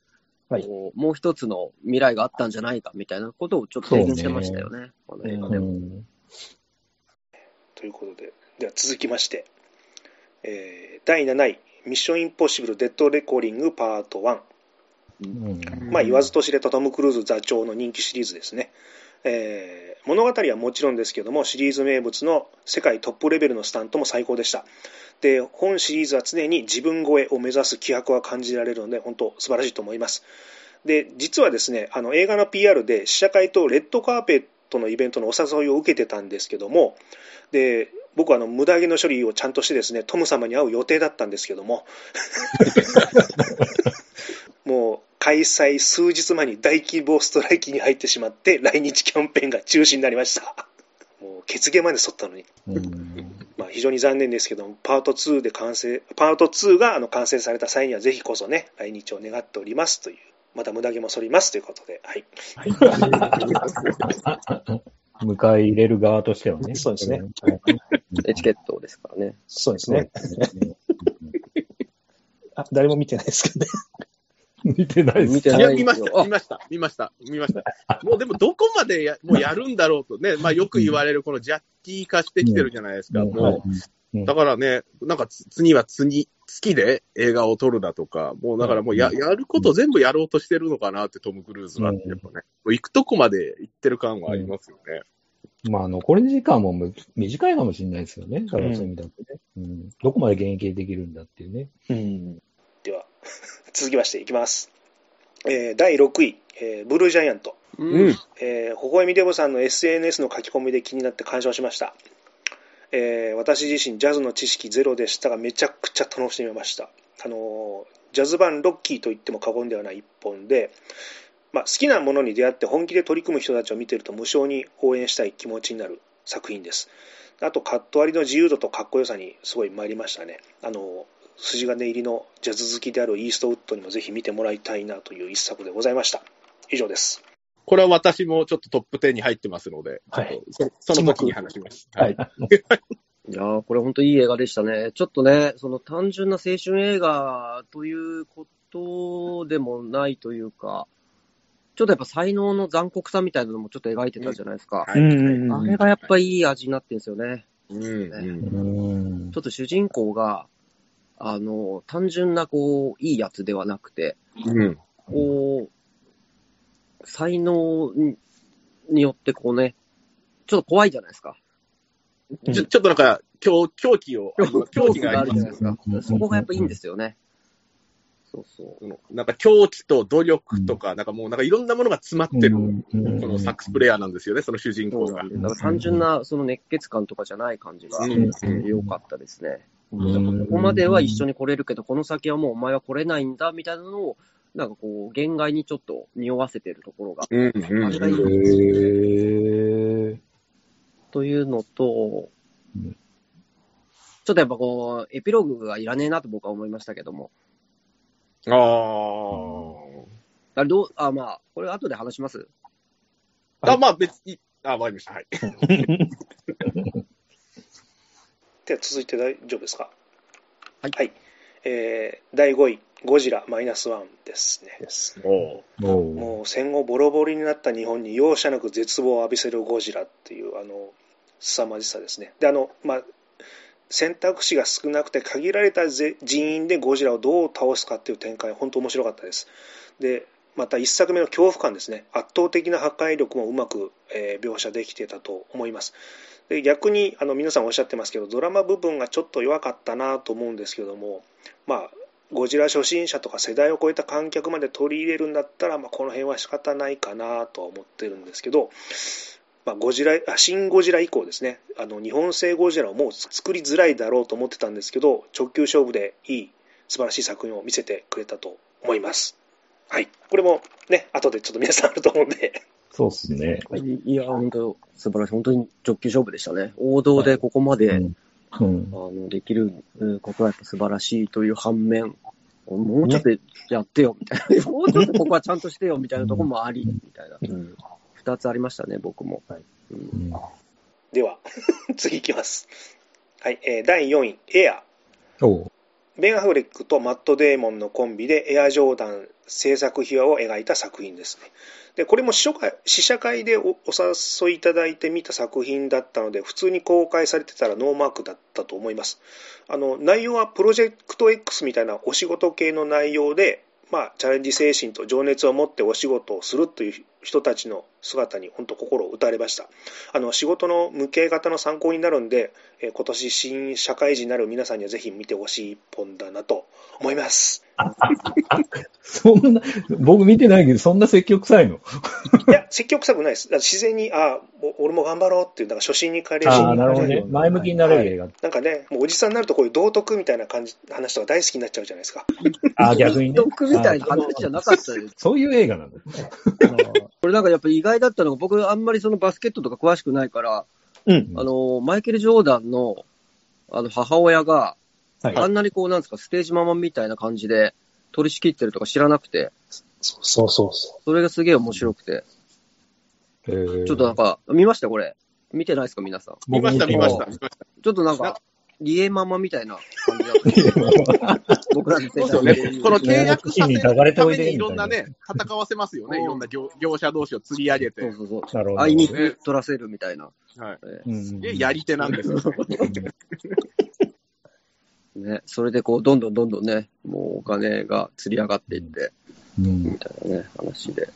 Speaker 2: はい、もう一つの未来があったんじゃないかみたいなことをちょっと提言してましたよね、の映画でも、うん。
Speaker 1: ということで、では続きまして、えー、第7位、ミッションインポッシブル・デッド・レコーリング・パート1。うん、まあ、言わずと知れたトム・クルーズ座長の人気シリーズですね。えー、物語はもちろんですけども、シリーズ名物の世界トップレベルのスタントも最高でした。で、本シリーズは常に自分超えを目指す気迫は感じられるので、本当素晴らしいと思います。で、実はですね、あの映画の PR で試写会とレッドカーペットのイベントのお誘いを受けてたんですけども、で、僕はあの無駄毛の処理をちゃんとしてですね、トム様に会う予定だったんですけども、もう開催数日前に大規模ストライキに入ってしまって、来日キャンペーンが中止になりました。もう、血毛まで剃ったのに。まあ、非常に残念ですけども、パート2で完成、パート2があの完成された際には、ぜひこそね、来日を願っておりますという、また無駄毛も剃りますということで、はい。
Speaker 4: 迎え入れる側としてはね。
Speaker 5: そうですね。
Speaker 2: エチケットですからね。
Speaker 5: そうですね。あ、誰も見てないですけどね。
Speaker 4: 見てないです
Speaker 3: 見てないいや、見ました、見ました、見ました、見ました。もうでもどこまでやもうやるんだろうとね、まあよく言われるこのジャッキー化してきてるじゃないですか、もう。だからね、なんか次は次、月で映画を撮るだとか、もうだからもうややること全部やろうとしてるのかなって、トム・クルーズは、やっぱね、行くとこまで行ってる感はありますよね。
Speaker 4: まあ、残り時間も短いかもしれないですよね。だからそういう意味だとね、うん。どこまで現役できるんだっていうね。
Speaker 1: うん、では、続きましていきます。えー、第6位、えー、ブルージャイアント。うん。えー、ほほえみデボさんの SNS の書き込みで気になって鑑賞しました。えー、私自身ジャズの知識ゼロでしたがめちゃくちゃ楽しみました。あのジャズ版ロッキーと言っても過言ではない一本で、まあ、好きなものに出会って本気で取り組む人たちを見てると無償に応援したい気持ちになる作品です。あとカット割りの自由度とかっこよさにすごい参りましたね。あの筋金入りのジャズ好きであるイーストウッドにもぜひ見てもらいたいなという一作でございました。以上です。
Speaker 3: これは私もちょっとトップ10に入ってますので、はい、そその時に話します。はい。
Speaker 2: いやー、これ本当いい映画でしたね。ちょっとね、その単純な青春映画ということでもないというか、ちょっとやっぱ才能の残酷さみたいなのもちょっと描いてたじゃないですか。うん、あれがやっぱいい味になってるんですよね。うん、ね、ちょっと主人公が、あの、単純な、こう、いいやつではなくて、うん、こう、才能によって、こうね、ちょっと怖いじゃないですか。
Speaker 3: ちょちょっとなんか、狂狂気を、
Speaker 2: 狂気があるじゃないですか。そこがやっぱいいんですよね。
Speaker 3: そうそう。なんか狂気と努力とか、なんかもうなんかいろんなものが詰まってる、このサックスプレイヤーなんですよね、その主人公が。だ
Speaker 2: から単純なその熱血感とかじゃない感じが良かったですね。ここまでは一緒に来れるけど、この先はもうお前は来れないんだみたいなのを、なんかこう、限界にちょっと匂わせてるところが、あれがいいんですよ。というのと、ちょっとやっぱこう、エピローグがいらねえなと僕は思いましたけども。
Speaker 3: ああ。
Speaker 2: あれどう、あ、まあ、これ後で話します？
Speaker 3: あ、まあ別に、あ、わかりました。はい。
Speaker 1: では続いて大丈夫ですか？
Speaker 2: はい。
Speaker 1: はい。えー、第5位、ゴジラマイナスワンですね。
Speaker 3: お
Speaker 1: もう戦後ボロボロになった日本に容赦なく絶望を浴びせるゴジラっていう、あの、凄まじさですね。で、あの、まあ、選択肢が少なくて限られた人員でゴジラをどう倒すかっていう展開、本当面白かったです。で、また1作目の恐怖感ですね。圧倒的な破壊力もうまく、えー、描写できてたと思います。で逆にあの皆さんおっしゃってますけどドラマ部分がちょっと弱かったなと思うんですけどもまあゴジラ初心者とか世代を超えた観客まで取り入れるんだったら、まあ、この辺は仕方ないかなとは思ってるんですけど、まあ、ゴジラあ新ゴジラ以降ですねあの日本製ゴジラをもう作りづらいだろうと思ってたんですけど直球勝負でいい素晴らしい作品を見せてくれたと思います。はい。これもね、後でちょっと皆さんあると思うんで。
Speaker 4: そうですね。
Speaker 2: いや、本当素晴らしい。本当に直球勝負でしたね。王道でここまで、はいうんあのできることはやっぱ素晴らしいという反面、もうちょっとやってよ、みたいな。もうちょっとここはちゃんとしてよ、みたいなところもあり、みたいな。二、うん、つありましたね、僕も。はいうん、
Speaker 1: では、次いきます。はい、えー、第4位、エア。ベン・アフレックとマット・デーモンのコンビでエア・ジョーダン制作秘話を描いた作品ですね。でこれも試写会でお誘いいただいて見た作品だったので普通に公開されてたらノーマークだったと思いますあの内容はプロジェクト X みたいなお仕事系の内容でまあ、チャレンジ精神と情熱を持ってお仕事をするという人たちの姿に本当心を打たれました。あの、仕事の向け方の参考になるんで、えー、今年新社会人になる皆さんにはぜひ見てほしい一本だなと思います。
Speaker 4: そんな、僕見てないけど、そんな積極臭いの？
Speaker 1: いや、積極臭くないです。自然に、ああ、俺も頑張ろうっていう、なんか初心に帰れる
Speaker 4: ああ、なるほどね。前向きになれる映画、はい、
Speaker 1: なんかね、もうおじさんになるとこういう道徳みたいな感じ、話とか大好きになっちゃうじゃないですか。
Speaker 4: ああ、逆にね。
Speaker 2: 道徳みたいな話じゃなかったです。
Speaker 4: そういう映画なんだ。
Speaker 2: これなんかやっぱり意外だったのが、僕あんまりそのバスケットとか詳しくないから、うん、あの、マイケル・ジョーダンの、あの、母親が、はい、あんなにこう、なんですか、ステージママみたいな感じで、取り仕切ってるとか知らなくて。
Speaker 5: そうそうそう。
Speaker 2: それがすげえ面白くて。ちょっとなんか、見ましたこれ。見てないですか皆さん。
Speaker 3: 見ました、見ました。ち
Speaker 2: ょっとなんか、リエママみたいな感じだった。僕らの世
Speaker 3: 代ね。この契約させるためにいろんなね、戦わせますよね。いろんな業業者同士を釣り上げて。そうそう
Speaker 2: そう。あいにく取らせるみたいな。
Speaker 3: はい。で、やり手なんですよね。
Speaker 2: ね、それでこう、どんどんどんどんね、もうお金が釣り上がっていって、うん、みたいなね、話で。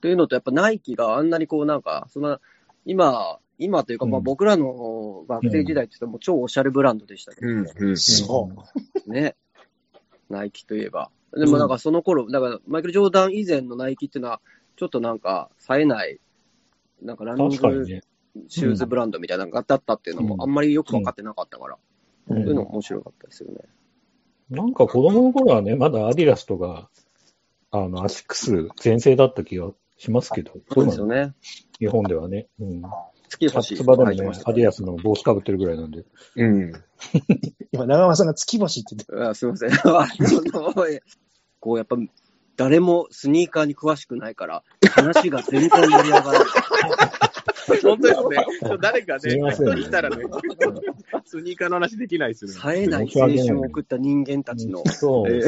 Speaker 2: というのと、やっぱナイキがあんなにこう、なんか、そんな、今、今というか、まあ僕らの学生時代って言っても超おしゃれブランドでしたけど、ね、
Speaker 3: うんうん、そ
Speaker 2: う。ね。ナイキといえば。でもなんかその頃、だからマイケル・ジョーダン以前のナイキっていうのは、ちょっとなんか、冴えない、なんかランニングシューズブランドみたいなのがだったっていうのも、あんまりよく分かってなかったから、そういうの面白かったですよね。
Speaker 4: なんか子供の頃はね、まだアディダスとか、あの、アシックス全盛だった気がしますけど。
Speaker 2: そうですよね。
Speaker 4: 日本ではね。うん。
Speaker 2: 月星。
Speaker 4: ツバでもね、アディダスの帽子かぶってるぐらいなんで。
Speaker 3: うん。
Speaker 5: 今、長山さんが月星って言って
Speaker 2: あ すいません。こう、やっぱ、誰もスニーカーに詳しくないから、話が全然盛り上がらない。
Speaker 3: 本当ですね。誰かね、一人いたらね、スニーカーの話できないですよね。
Speaker 2: 冴えない青春を送った人間たちの。
Speaker 4: そう、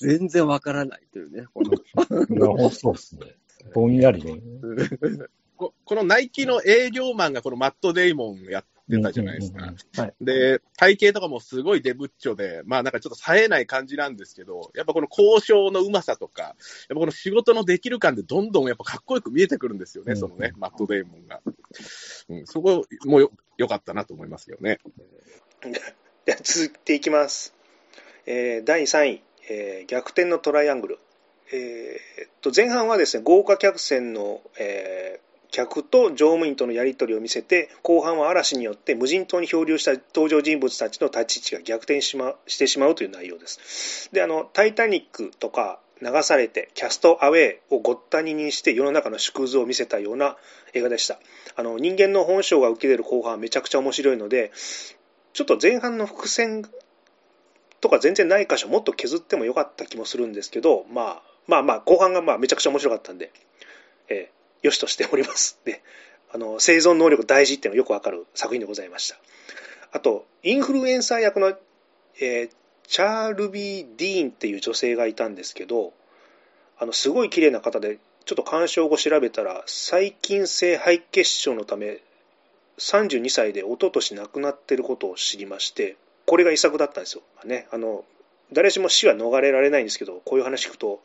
Speaker 2: 全然わからないというね、こ
Speaker 4: の。いや、そうですね。ぼんやりね。
Speaker 3: ここのナイキの営業マンがこのマット・デイモンやってたじゃないですか。で、体型とかもすごいデブッチョで、まあなんかちょっと冴えない感じなんですけど、やっぱこの交渉のうまさとか、やっぱこの仕事のできる感でどんどんやっぱかっこよく見えてくるんですよね、そのね、マット・デイモンが。うん、そこもよよかったなと思いますよね。
Speaker 1: では続いていきます。えー、第3位、えー、逆転のトライアングル。えー、と前半はですね豪華客船の、えー、客と乗務員とのやり取りを見せて後半は嵐によって無人島に漂流した登場人物たちの立ち位置が逆転し,、ま、してしまうという内容ですであの「タイタニック」とか流されて、キャストアウェイをごったににして世の中の縮図を見せたような映画でした。あの、人間の本性が受け入れる後半はめちゃくちゃ面白いので、ちょっと前半の伏線とか全然ない箇所もっと削ってもよかった気もするんですけど、まあ、まあまあ、後半がまあめちゃくちゃ面白かったんで、えー、よしとしております。で、あの、生存能力大事っていうのがよくわかる作品でございました。あと、インフルエンサー役の、えー、チャールビー・ディーンっていう女性がいたんですけど、あの、すごい綺麗な方で、ちょっと鑑賞後調べたら、細菌性肺血症のため、32歳で一昨年亡くなってることを知りまして、これが遺作だったんですよ。まあね、あの、誰しも死は逃れられないんですけど、こういう話聞くと、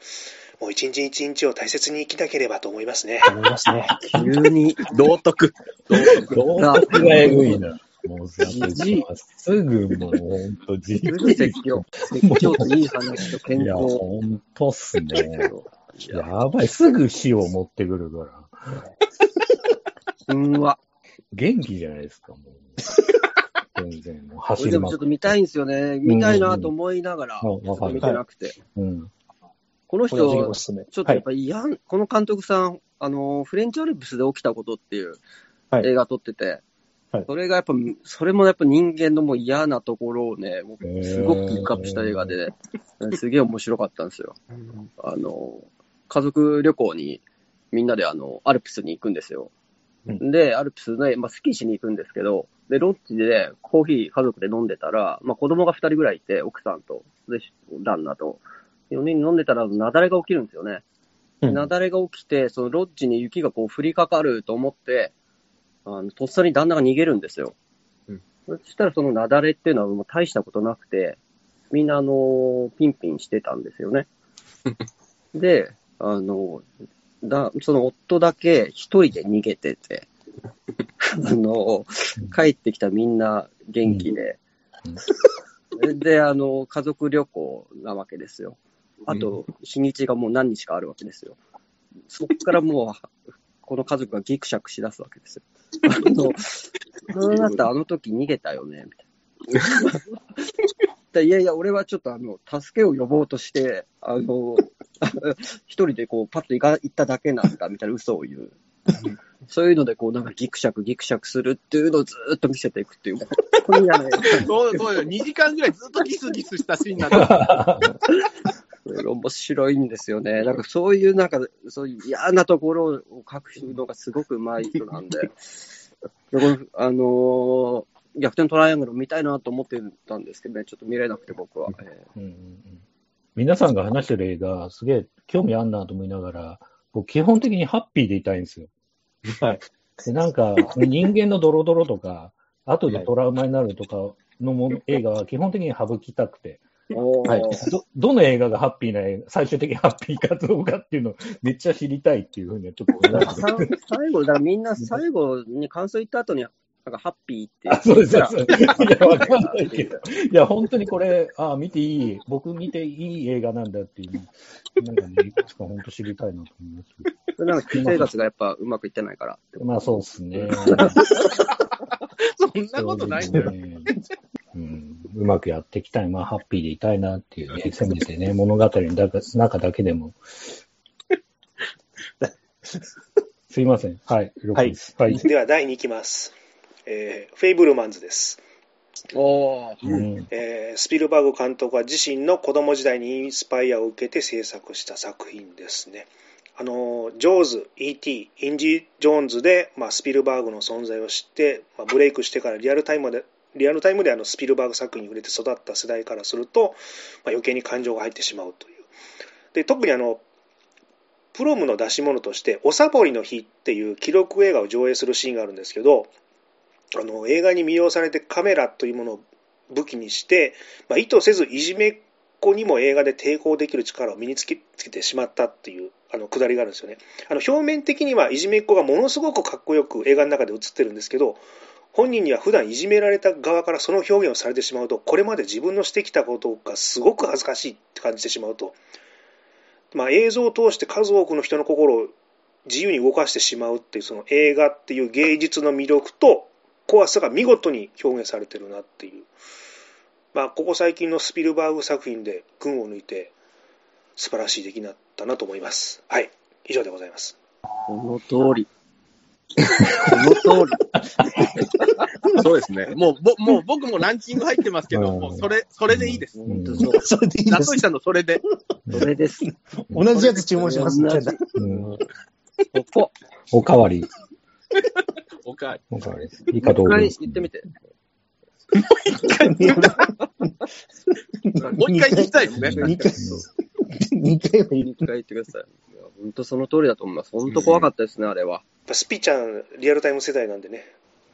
Speaker 1: もう一日一日を大切に生きなければと思いますね。
Speaker 5: 思いますね。
Speaker 2: 急に、
Speaker 3: 道徳。
Speaker 4: 道徳。道徳がえぐいな。もうさ、すぐもうほんと自
Speaker 2: 由に説教。説教といい話と健康。いや、
Speaker 4: ほんとっすね。やばい、すぐ死を持ってくるから。
Speaker 2: うんわ。
Speaker 4: 元気じゃないですか、もう。全然、もう走
Speaker 2: りでもちょっと見たいんですよね。見たいなと思いながら、見てなくて。
Speaker 4: うん。
Speaker 2: この人、ちょっとやっぱり、はい、この監督さん、あの、フレンチアルプスで起きたことっていう映画撮ってて、はい、それがやっぱ、それもやっぱ人間のもう嫌なところをね、すごくピックアップした映画で、すげえ面白かったんですよ。あの、家族旅行にみんなであの、アルプスに行くんですよ。うん、で、アルプスで、まあ、スキーしに行くんですけど、で、ロッジでコーヒー家族で飲んでたら、まあ、子供が2人ぐらいいて、奥さんと、で、旦那と、4人飲んでたら、雪崩が起きるんですよね。雪崩が起きて、そのロッジに雪がこう降りかかると思って、あの、とっさに旦那が逃げるんですよ。うん、そしたらその雪崩っていうのはもう大したことなくて、みんなあの、ピンピンしてたんですよね。で、あの、だ、その夫だけ一人で逃げてて、あの、帰ってきたみんな元気で、で、あの、家族旅行なわけですよ。あと、日にちがもう何日かあるわけですよ。そっからもう、この家族がギクシャクしだすわけですよ。あの、そうなった？あの時逃げたよね、みたいな。いやいや、俺はちょっとあの、助けを呼ぼうとして、あの、一人でこう、パッと行か行っただけなんだ、みたいな嘘を言う。そういうので、こう、なんかギクシャクギクシャクするっていうのをずっと見せていくっていう。これ嫌な
Speaker 3: そうそうよ。2時間ぐらいずっとギスギスしたシーンなんだ。
Speaker 2: 面白いんですよね。なんかそういうなんか、そういう嫌なところを書くのがすごく上手い人なんで。であのー、逆転トライアングル見たいなと思ってたんですけどね、ちょっと見れなくて僕は。うんうんうん、
Speaker 4: 皆さんが話してる映画、すげえ興味あんなと思いながら、僕基本的にハッピーでいたいんですよ。はい。で、なんか、人間のドロドロとか、後でトラウマになるとかのもの、映画は基本的に省きたくて。はい、どどの映画がハッピーな映画、最終的にハッピーかどうかっていうのをめっちゃ知りたいっていうふうにはちょっと思います
Speaker 2: 最後、だからみんな最後に感想言った後に、なんかハッピーって。
Speaker 4: あ、そうです、そうです。いや、わかんないけど。いや、本当にこれ、あ見ていい、僕見ていい映画なんだっていうなんかね、いくつか本当知りたいなと思います。
Speaker 2: なんか、生活がやっぱうまくいってないから。
Speaker 4: まあ、そうですね。
Speaker 3: そんなことないんだよ。
Speaker 4: うん、うまくやっていきたい。まあ、ハッピーでいたいなっていうね、せめてね、物語の中だけでも。すいません。はい。
Speaker 1: はい。はい、では、第2いきます。えー、フェイブルマンズです。おうんえー、スピルバーグ監督は自身の子供時代にインスパイアを受けて制作した作品ですね。あのジョーズ、E.T., インジ・ジョーンズで、まあ、スピルバーグの存在を知って、まあ、ブレイクしてからリアルタイムでリアルタイムであのスピルバーグ作品に触れて育った世代からすると、まあ、余計に感情が入ってしまうという。で特にあのプロムの出し物として「おさぼりの日」っていう記録映画を上映するシーンがあるんですけどあの映画に魅了されてカメラというものを武器にして、まあ、意図せずいじめっ子にも映画で抵抗できる力を身につけつけてしまったっていうあのくだりがあるんですよね。あの表面的にはいじめっ子がものすごくかっこよく映画の中で映ってるんですけど本人には普段いじめられた側からその表現をされてしまうとこれまで自分のしてきたことがすごく恥ずかしいって感じてしまうと、まあ、映像を通して数多くの人の心を自由に動かしてしまうっていうその映画っていう芸術の魅力と怖さが見事に表現されてるなっていう、まあ、ここ最近のスピルバーグ作品で群を抜いて素晴らしい出来になったなと思います。はい。以上でございます。
Speaker 2: この通り。この通
Speaker 3: り。そうですね。もう、ぼ、もう僕もランキング入ってますけど、もうそれ、それでいいです。
Speaker 5: 本当そう。それでいいです。
Speaker 3: ナさんのそれで。
Speaker 2: それです。
Speaker 5: 同じやつ注文します。同じ。
Speaker 4: うん。お、おかわり。
Speaker 3: おかわり。
Speaker 4: おかわり。いいかどうか。
Speaker 2: 言ってみて。
Speaker 3: もう一回、もう一回聞きたいですね。
Speaker 5: 二回。二回は
Speaker 2: 言ってください。本当その通りだと思います。本当怖かったですね、あれは。
Speaker 1: スピちゃん、リアルタイム世代なんでね。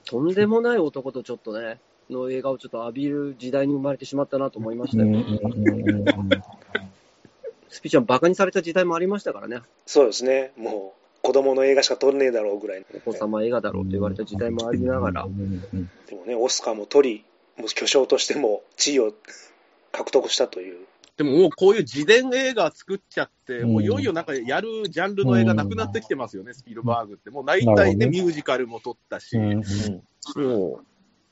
Speaker 2: とんでもない男とちょっとね、の映画をちょっと浴びる時代に生まれてしまったなと思いましたよ。スピちゃん、バカにされた時代もありましたからね。
Speaker 1: そうですね。もう、子供の映画しか撮んねえだろうぐらい、
Speaker 2: お子様映画だろうと言われた時代もありながら。
Speaker 1: でもね、オスカーも取り、もう巨匠としても地位を獲得したという。
Speaker 3: でももうこういう自伝映画作っちゃって、もういよいよなんかやるジャンルの映画なくなってきてますよね、スピルバーグって。もう大体ね、ミュージカルも撮ったし、も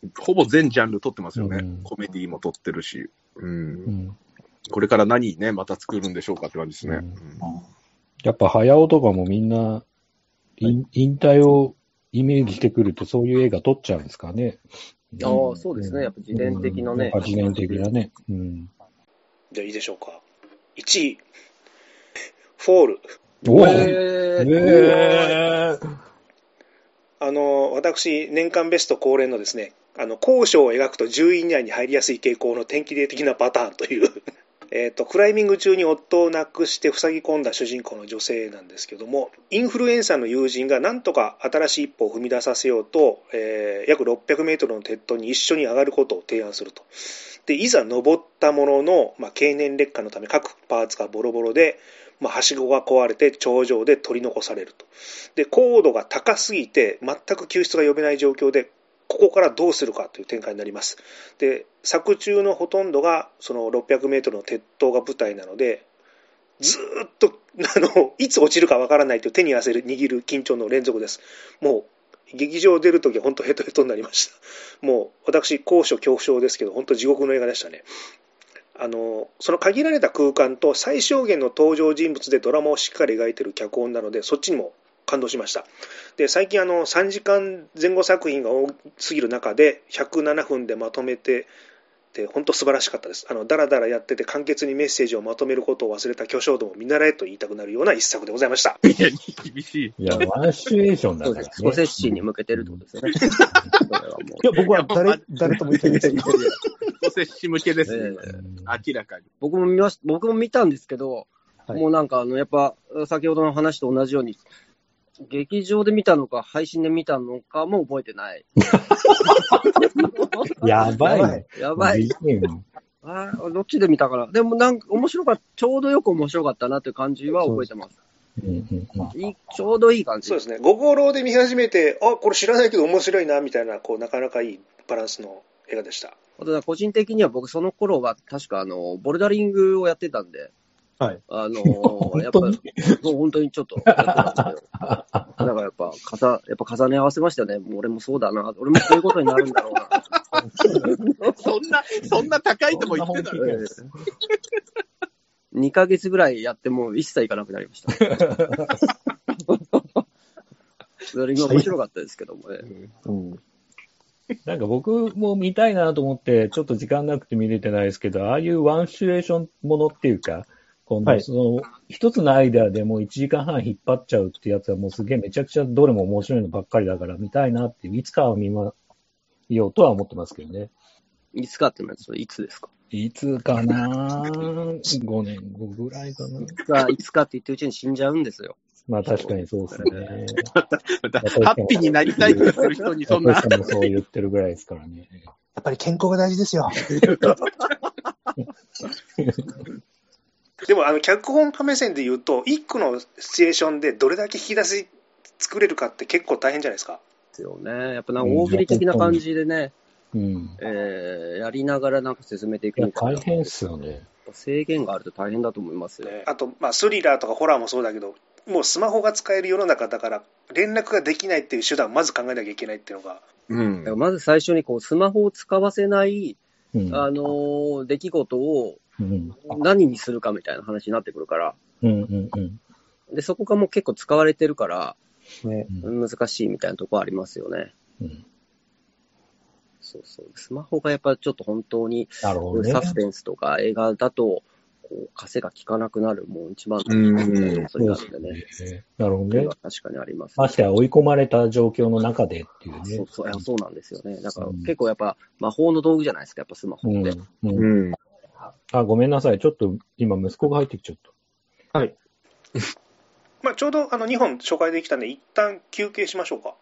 Speaker 3: う、ほぼ全ジャンル撮ってますよね。コメディも撮ってるし。うん。これから何ね、また作るんでしょうかって感じですね。
Speaker 4: やっぱ早尾とかもみんな、引退をイメージしてくると、そういう映画撮っちゃうんですかね。
Speaker 2: ああ、そうですね。やっぱ自伝的なね。
Speaker 4: 自伝的なね。うん。
Speaker 1: じゃあいいでしょうか。1位、フォール。
Speaker 4: おえー、
Speaker 1: あの、私、年間ベスト恒例のですね、あの、高所を描くと10位以内に入りやすい傾向の典型的なパターンというえっ、ー、と、クライミング中に夫を亡くして塞ぎ込んだ主人公の女性なんですけども、インフルエンサーの友人がなんとか新しい一歩を踏み出させようと、えー、約600メートルの鉄塔に一緒に上がることを提案すると。で、いざ登ったものの、まあ、経年劣化のため各パーツがボロボロで、まあ、はしごが壊れて頂上で取り残されると。で、高度が高すぎて全く救出が呼べない状況でここからどうするかという展開になります。で、作中のほとんどがその600メートルの鉄塔が舞台なので、ずっと、あの、いつ落ちるかわからないという手に汗握る緊張の連続です。もう、劇場出るときは本当ヘトヘトになりました。もう、私、高所恐怖症ですけど、本当地獄の映画でしたね。あの、その限られた空間と最小限の登場人物でドラマをしっかり描いてる脚本なので、そっちにも感動しました。で、最近あの、3時間前後作品が多すぎる中で、107分でまとめて、で、本当素晴らしかったです。あの、だらだらやってて簡潔にメッセージをまとめることを忘れた巨匠ども見習えと言いたくなるような一作でございました。
Speaker 3: いや、厳し
Speaker 4: い。いや、ワンシチュエーションだから、ね。
Speaker 2: スコセッシに向けてるってことですよね。
Speaker 5: いや、僕は誰、誰とも言ってないですよ。ス
Speaker 3: コセッシ向けですね。明らかに。
Speaker 2: 僕も見まし、僕も見たんですけど、はい、もうなんかあの、やっぱ、先ほどの話と同じように、劇場で見たのか、配信で見たのかも覚えてない。
Speaker 4: やばいね。
Speaker 2: やばい。あどっちで見たかな。でもなんか面白かった、ちょうどよく面白かったなっていう感じは覚えてます。いいちょうどいい感じ。
Speaker 1: そうですね。五五郎で見始めて、あ、これ知らないけど面白いな、みたいな、こう、なかなかいいバランスの映画でした。
Speaker 2: あと個人的には僕その頃は確かあの、ボルダリングをやってたんで、
Speaker 5: はい。
Speaker 2: あのー、やっぱ、そう、本当にちょっとだからやっぱ、かさ、やっぱ重ね合わせましたね。もう俺もそうだな。俺もそういうことになるんだろうな。
Speaker 3: そんな、そんな高いとこ行ってたの、え
Speaker 2: 2ヶ月ぐらいやっても一切行かなくなりました。それが面白かったですけどもね。うん、
Speaker 4: なんか僕も見たいなと思って、ちょっと時間なくて見れてないですけど、ああいうワンシチュエーションものっていうか、今度、その、一つのアイデアでもう1時間半引っ張っちゃうってやつはもうすげえめちゃくちゃどれも面白いのばっかりだから見たいなっていう、いつかは見ま、ようとは思ってますけどね。
Speaker 2: いつかってのはいつですか
Speaker 4: いつかな ?5 年後ぐらいかな。い
Speaker 2: つか、いつかって言ってるうちに死んじゃうんですよ。
Speaker 4: まあ確かにそうですね。
Speaker 3: ハッピーになりたいってする人にそんな。
Speaker 4: 確かにそう言ってるぐらいですからね。
Speaker 5: やっぱり健康が大事ですよ。
Speaker 1: でも、あの、脚本家目線で言うと、一個のシチュエーションでどれだけ引き出し作れるかって結構大変じゃないですか。
Speaker 2: ですよね。やっぱなんか大喜利的な感じでね、
Speaker 4: うん、
Speaker 2: えー、やりながらなんか進めていく
Speaker 4: みたいな。大変っすよね。
Speaker 2: 制限があると大変だと思いますよ。
Speaker 1: ね、あと、まあ、スリラーとかホラーもそうだけど、もうスマホが使える世の中だから、連絡ができないっていう手段をまず考えなきゃいけないっていうのが。
Speaker 2: うん。まず最初にこう、スマホを使わせない、うん、あのー、出来事をうん、何にするかみたいな話になってくるから、うんうんうん、で、そこがもう結構使われてるから、ね、難しいみたいなとこありますよね。うん、そうそう。スマホがやっぱちょっと本当に、ね、サスペンスとか映画だと、こう、枷が効かなくなる、もう一番のそれなんでね。
Speaker 4: なるほどね。
Speaker 2: 確かにあります、
Speaker 4: ね。ましてや追い込まれた状況の中でっていうね。
Speaker 2: そうそう、いやそうなんですよね。だから結構やっぱ魔法の道具じゃないですか、やっぱスマホって。うん。うん、
Speaker 4: あ、ごめんなさい。ちょっと今息子が入ってきちゃった。
Speaker 1: はい。まあ、ちょうどあの2本紹介できたんで、一旦休憩しましょうか。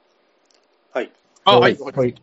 Speaker 1: はい。
Speaker 3: あ、はい。はい